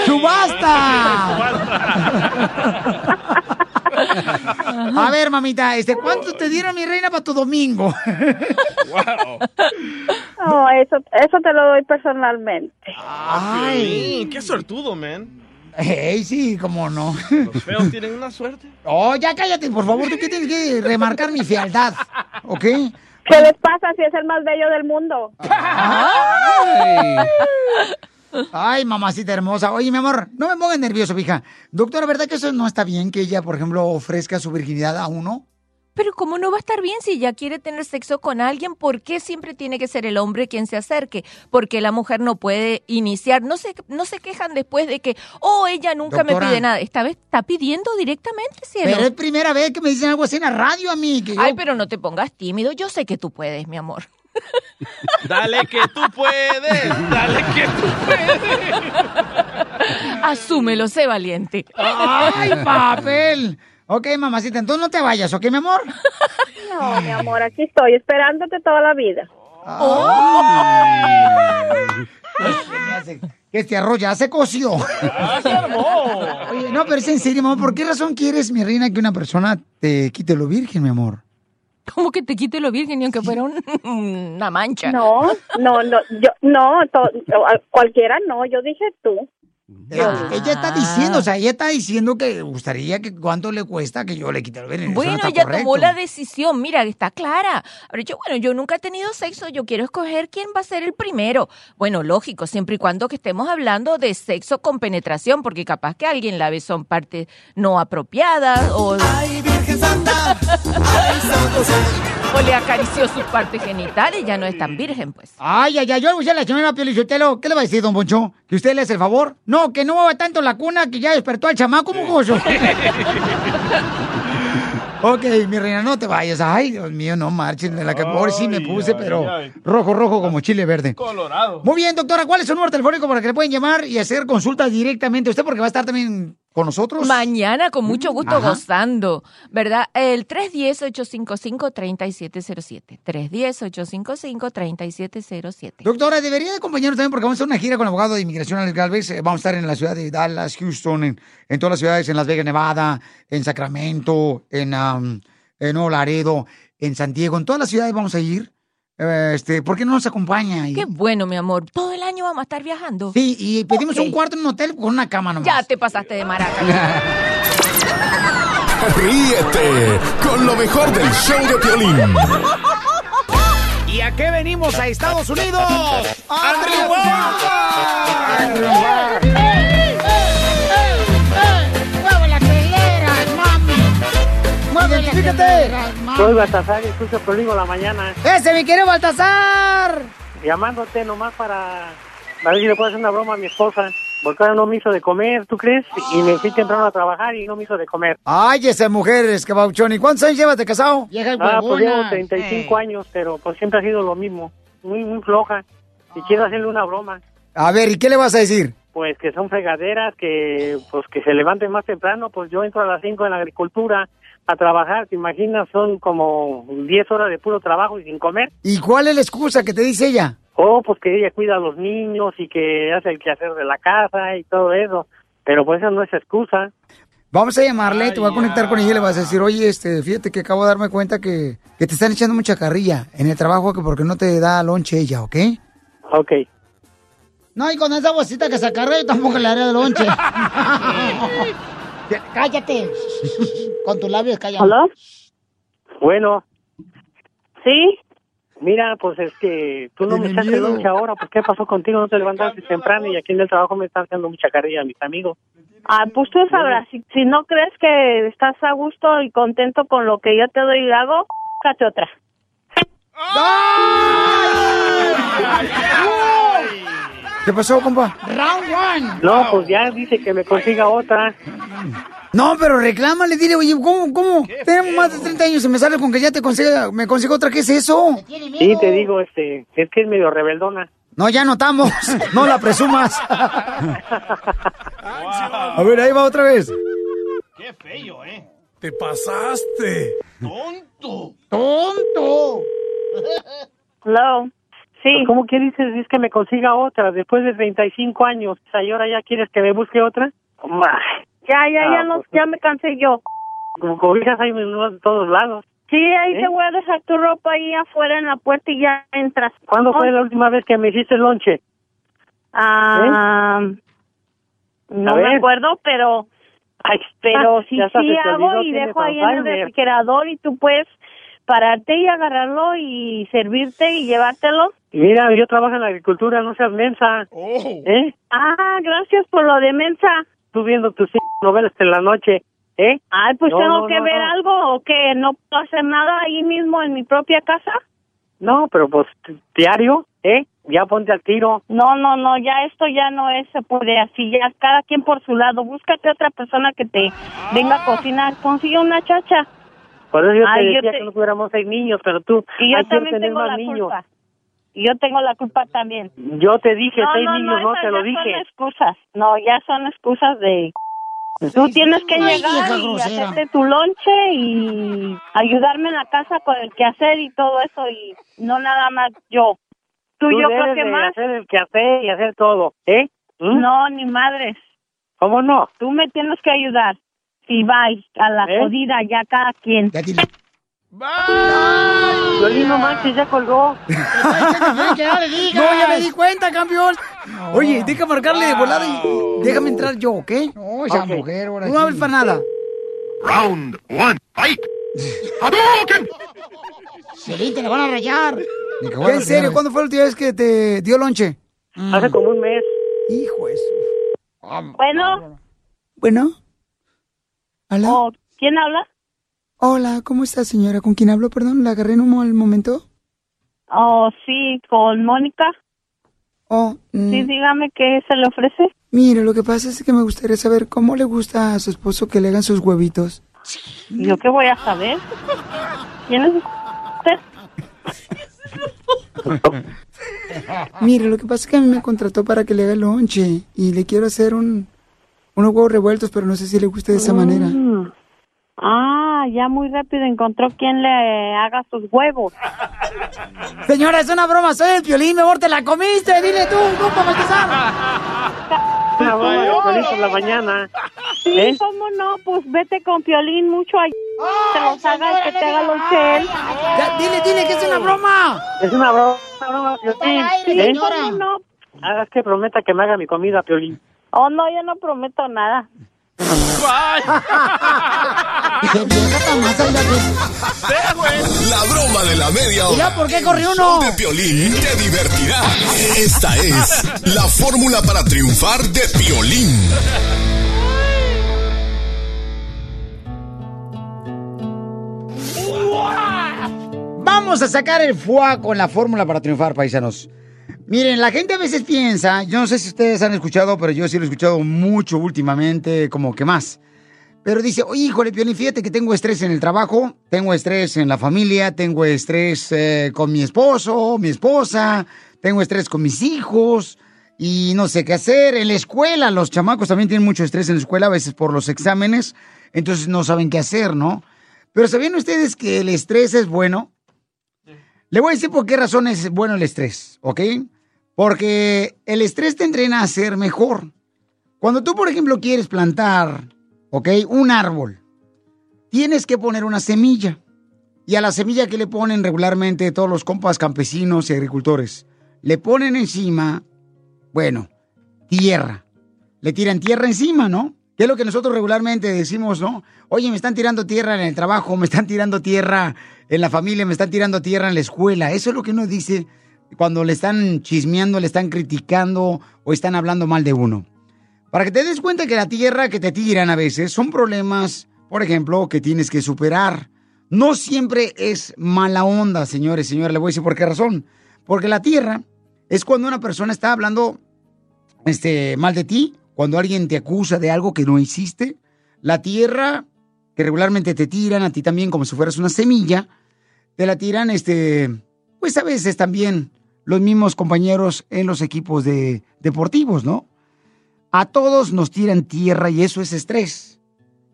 ¡Subasta! A ver, mamita, este, ¿cuánto te dieron, mi reina, para tu domingo? No, eso, eso te lo doy personalmente. Piolín, qué sortudo, man. Ey, sí, cómo no. Los feos tienen una suerte. Oh, ya cállate, por favor, tú que tienes que remarcar mi fealdad, ¿ok? ¿Qué les pasa si es el más bello del mundo? Ay, mamacita hermosa. Oye, mi amor, no me pongas nervioso, fija. Doctora, ¿verdad que eso no está bien que ella, por ejemplo, ofrezca su virginidad a uno? Pero ¿cómo no va a estar bien si ella quiere tener sexo con alguien? ¿Por qué siempre tiene que ser el hombre quien se acerque? Porque la mujer no puede iniciar. No se, no se quejan después de que, oh, ella nunca Doctora. me pide nada. Esta vez está pidiendo directamente, cielo. Pero es primera vez que me dicen algo así en la radio a mí. Que yo- Ay, pero no te pongas tímido. Yo sé que tú puedes, mi amor. Dale que tú puedes. Dale que tú puedes. Asúmelo, sé valiente. ¡Ay, papel! Ok, mamacita, entonces no te vayas, ¿ok, mi amor? No, mi amor, aquí estoy esperándote toda la vida. Que este arroz ya se coció. Oye, no, pero es en serio, mamá, ¿por qué razón quieres, mi reina, que una persona te quite lo virgen, mi amor? Como que te quite lo virgen, ni aunque fuera un- una mancha. No, no, no, yo, no, to- cualquiera no, yo dije tú. Eh, Ella está diciendo, o sea, ella está diciendo que gustaría que cuánto le cuesta que yo le quite el veneno. No Bueno, ella correcto. tomó la decisión, mira, está clara. Pero yo, bueno, yo nunca he tenido sexo, yo quiero escoger quién va a ser el primero. Bueno, lógico, siempre y cuando que estemos hablando de sexo con penetración, porque capaz que alguien la besó en partes no apropiadas o... ¡Ay, O le acarició sus partes genitales, ya no es tan virgen, pues. Ay, ay, ay, yo le voy a la señora Piolichotelo. ¿Qué le va a decir, don Poncho? ¿Que usted le hace el favor? No, que no mueva tanto la cuna que ya despertó al chamaco mojoso. ok, mi reina, no te vayas. Ay, Dios mío, no marchen. De la que por sí me puse, pero rojo, rojo como chile verde. Colorado. Muy bien, doctora, ¿cuál es su número telefónico para que le pueden llamar y hacer consultas directamente a usted? Porque va a estar también con nosotros. Mañana con mucho gusto Ajá. gozando, ¿verdad? El 310-855-3707. 310-855-3707. Doctora, debería de acompañarnos también porque vamos a hacer una gira con el abogado de inmigración Alex Galvez. Eh, Vamos a estar en la ciudad de Dallas, Houston, en, en todas las ciudades, en Las Vegas, Nevada, en Sacramento, en, um, en Nuevo Laredo, en San Diego, en todas las ciudades vamos a ir. Eh, este, ¿Por qué no nos acompaña? Y- Qué bueno, mi amor. Todo el año vamos a estar viajando. Sí, y pedimos un cuarto en un hotel con una cama nomás. Ya te pasaste de maraca. Ríete con lo mejor del show de Piolín. ¿Y a qué venimos a Estados Unidos? ¡A ¡Identifícate! Soy Baltasar y escucho en la mañana. ¡Ese, mi querido Baltasar! Llamándote nomás para, para ver si le puedo hacer una broma a mi esposa. Porque ahora no me hizo de comer, ¿tú crees? Y me fui temprano a trabajar y no me hizo de comer. Ay, esa mujer es que bauchón. ¿Y cuántos años llevas de casado? Ah, pues llevo 35 años, pero pues siempre ha sido lo mismo. Muy, muy floja. Y quiero hacerle una broma. A ver, ¿y qué le vas a decir? Pues que son fregaderas, que pues que se levanten más temprano. Pues yo entro a las 5 en la agricultura a trabajar. ¿Te imaginas? Son como 10 horas de puro trabajo y sin comer. ¿Y cuál es la excusa que te dice ella? Oh, pues que ella cuida a los niños y que hace el quehacer de la casa y todo eso. Pero pues eso no es excusa. Vamos a llamarle, te voy a conectar con ella y le vas a decir, oye, este, fíjate que acabo de darme cuenta que, que te están echando mucha carrilla en el trabajo que porque no te da lonche ella, ¿ok? Ok. No, y con esa bolsita que se acarrea yo tampoco le haré de lonche. cállate. con tus labios, cállate. ¿Hola? Bueno. ¿Sí? Mira, pues es que tú no me echaste miedo. lonche ahora. ¿Por qué pasó contigo? No te levantaste temprano y aquí en el trabajo me están haciendo mucha carrilla mis amigos. Ah, pues tú sabrás, si, si no crees que estás a gusto y contento con lo que yo te doy y hago, cate otra. ¿Qué pasó, compa? Round one. No, pues ya dice que me consiga otra. No, pero reclámale, dile, oye, ¿cómo, cómo? Tenemos más de 30 años y me sale con que ya te consiga, me consigo otra, ¿qué es eso? Sí, te digo, este, es que es medio rebeldona. No, ya notamos, no la presumas. A ver, ahí va otra vez. Qué feo, ¿eh? Te pasaste. ¡Tonto! ¡Tonto! Hello. Sí. ¿Cómo que dices? Es que me consiga otra después de 35 años. ¿y ahora ya quieres que me busque otra? Ay, Ya, ya, ya, Ah, no, pues, ya me cansé yo. Como cobijas hay en todos lados. Sí, ahí ¿Eh? te voy a dejar tu ropa ahí afuera en la puerta y ya entras. ¿Cuándo fue la última vez que me hiciste lonche? Ah, no A me acuerdo, pero pero ah, sí, ya sí hago y dejo ahí en el refrigerador y tú puedes pararte y agarrarlo y servirte y llevártelo. Mira, yo trabajo en la agricultura, no seas mensa. ¿Eh? Ah, gracias por lo de mensa. Tú viendo tus novelas en la noche, ¿eh? Ay, pues No, tengo no, que no, ver no. algo o que no puedo hacer nada ahí mismo en mi propia casa. No, pero pues diario, ¿eh? Ya ponte al tiro. No, no, no, ya esto ya no es, se puede así, ya cada quien por su lado. Búscate otra persona que te venga a cocinar. Consigue una chacha. Por eso yo te Ay, yo decía te- que no tuviéramos seis niños, pero tú Y yo también tener tengo la niños. culpa. Y yo tengo la culpa también. Yo te dije no, seis no, niños, no, esas te lo ya dije. son excusas. No, ya son excusas de... Tú tienes que Ay, llegar y hacerte tu lonche y ayudarme en la casa con el quehacer y todo eso y no nada más yo. Tú, yo creo debes que de más. hacer el que hacer y hacer todo, ¿eh? ¿Mm? No, ni madres. ¿Cómo no? Tú me tienes que ayudar. Si vais a la ¿Eh? jodida ya cada quien. Violín, no manches, ya colgó. No, ya me di cuenta, campeón. Oye, deja marcarle de volada y déjame entrar yo, ¿ok? No, esa mujer, ahora No hables para nada. Round one, fight. Sí, te la van a rayar. ¿Qué, en serio? ¿Cuándo fue la última vez que te dio lonche? Hace como un mes. Hijo eso. Bueno, Bueno. ¿Hola? Oh, ¿quién habla? Hola, ¿cómo está, señora? ¿Con quién hablo? Perdón, ¿la agarré en un mal momento? Oh, sí, con Mónica. Oh, mm, Sí, dígame qué se le ofrece. Mire, lo que pasa es que me gustaría saber cómo le gusta a su esposo que le hagan sus huevitos. ¿Yo qué voy a saber? ¿Quién es usted? Mire, lo que pasa es que a mí me contrató para que le haga el lonche y le quiero hacer un, unos huevos revueltos, pero no sé si le guste de esa manera. Mm. Ah, ya muy rápido encontró quien le haga sus huevos. Señora, es una broma, soy el violín, mi amor, te la comiste, dile tú, tú para Piolín por la mañana. Sí, ¿Eh? cómo no, pues vete con Piolín mucho ahí. Te los haga, que te haga los él. Dile, dile que es una broma. Es una broma, una broma, Piolín. ¿Eh? cómo no. Hagas que prometa que me haga mi comida, Piolín. Oh, no, yo no prometo nada. La broma de la media hora. Mira, ¿por qué corrió uno? de Piolín te divertirá. Esta es la fórmula para triunfar de Piolín. Vamos a sacar el fuá con la fórmula para triunfar, paisanos. Miren, la gente a veces piensa, yo no sé si ustedes han escuchado, pero yo sí lo he escuchado mucho últimamente, como que más. Pero dice, oye, híjole, Piolín, fíjate que tengo estrés en el trabajo, tengo estrés en la familia, tengo estrés eh, con mi esposo, mi esposa, tengo estrés con mis hijos y no sé qué hacer. En la escuela, los chamacos también tienen mucho estrés en la escuela, a veces por los exámenes, entonces no saben qué hacer, ¿no? Pero ¿sabían ustedes que el estrés es bueno? Le voy a decir por qué razón es bueno el estrés, ¿ok? Porque el estrés te entrena a ser mejor. Cuando tú, por ejemplo, quieres plantar, ¿ok? Un árbol, tienes que poner una semilla. Y a la semilla que le ponen regularmente todos los compas campesinos y agricultores, le ponen encima, bueno, tierra. Le tiran tierra encima, ¿no? Que es lo que nosotros regularmente decimos, ¿no? Oye, me están tirando tierra en el trabajo, me están tirando tierra en la familia, me están tirando tierra en la escuela. Eso es lo que uno dice cuando le están chismeando, le están criticando o están hablando mal de uno. Para que te des cuenta que la tierra que te tiran a veces son problemas, por ejemplo, que tienes que superar. No siempre es mala onda, señores, señores. Le voy a decir por qué razón. Porque la tierra es cuando una persona está hablando este, mal de ti, cuando alguien te acusa de algo que no hiciste. La tierra que regularmente te tiran a ti también como si fueras una semilla, te la tiran, este, pues a veces también los mismos compañeros en los equipos de, deportivos, ¿no? A todos nos tiran tierra y eso es estrés.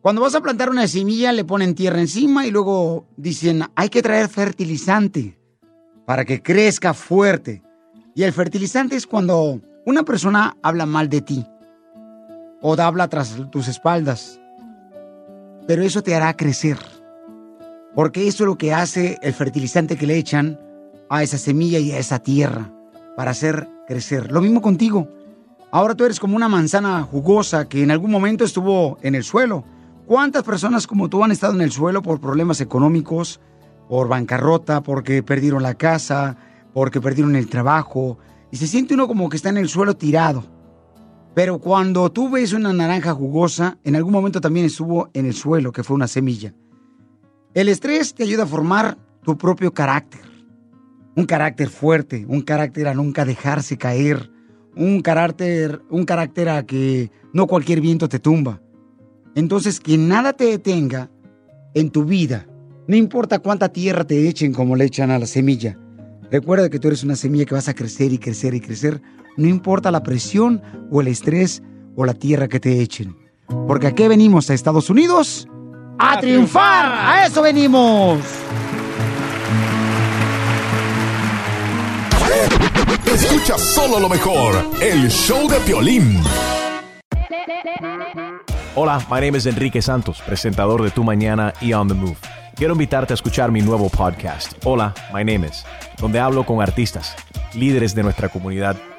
Cuando vas a plantar una semilla le ponen tierra encima y luego dicen, hay que traer fertilizante para que crezca fuerte. Y el fertilizante es cuando una persona habla mal de ti o habla tras tus espaldas. Pero eso te hará crecer. Porque eso es lo que hace el fertilizante que le echan a esa semilla y a esa tierra para hacer crecer. Lo mismo contigo. Ahora tú eres como una manzana jugosa que en algún momento estuvo en el suelo. ¿Cuántas personas como tú han estado en el suelo por problemas económicos, por bancarrota, porque perdieron la casa, porque perdieron el trabajo? Y se siente uno como que está en el suelo tirado. Pero cuando tú ves una naranja jugosa, en algún momento también estuvo en el suelo, que fue una semilla. El estrés te ayuda a formar tu propio carácter. Un carácter fuerte, un carácter a nunca dejarse caer, un carácter, un carácter a que no cualquier viento te tumba. Entonces, que nada te detenga en tu vida. No importa cuánta tierra te echen como le echan a la semilla. Recuerda que tú eres una semilla que vas a crecer y crecer y crecer. No importa la presión o el estrés o la tierra que te echen. Porque aquí venimos a Estados Unidos a, triunfar. A eso venimos. Escucha solo lo mejor, el show de Piolín. Hola, my name is Enrique Santos, presentador de Tu Mañana y On the Move. Quiero invitarte a escuchar mi nuevo podcast, Hola, my name is, donde hablo con artistas, líderes de nuestra comunidad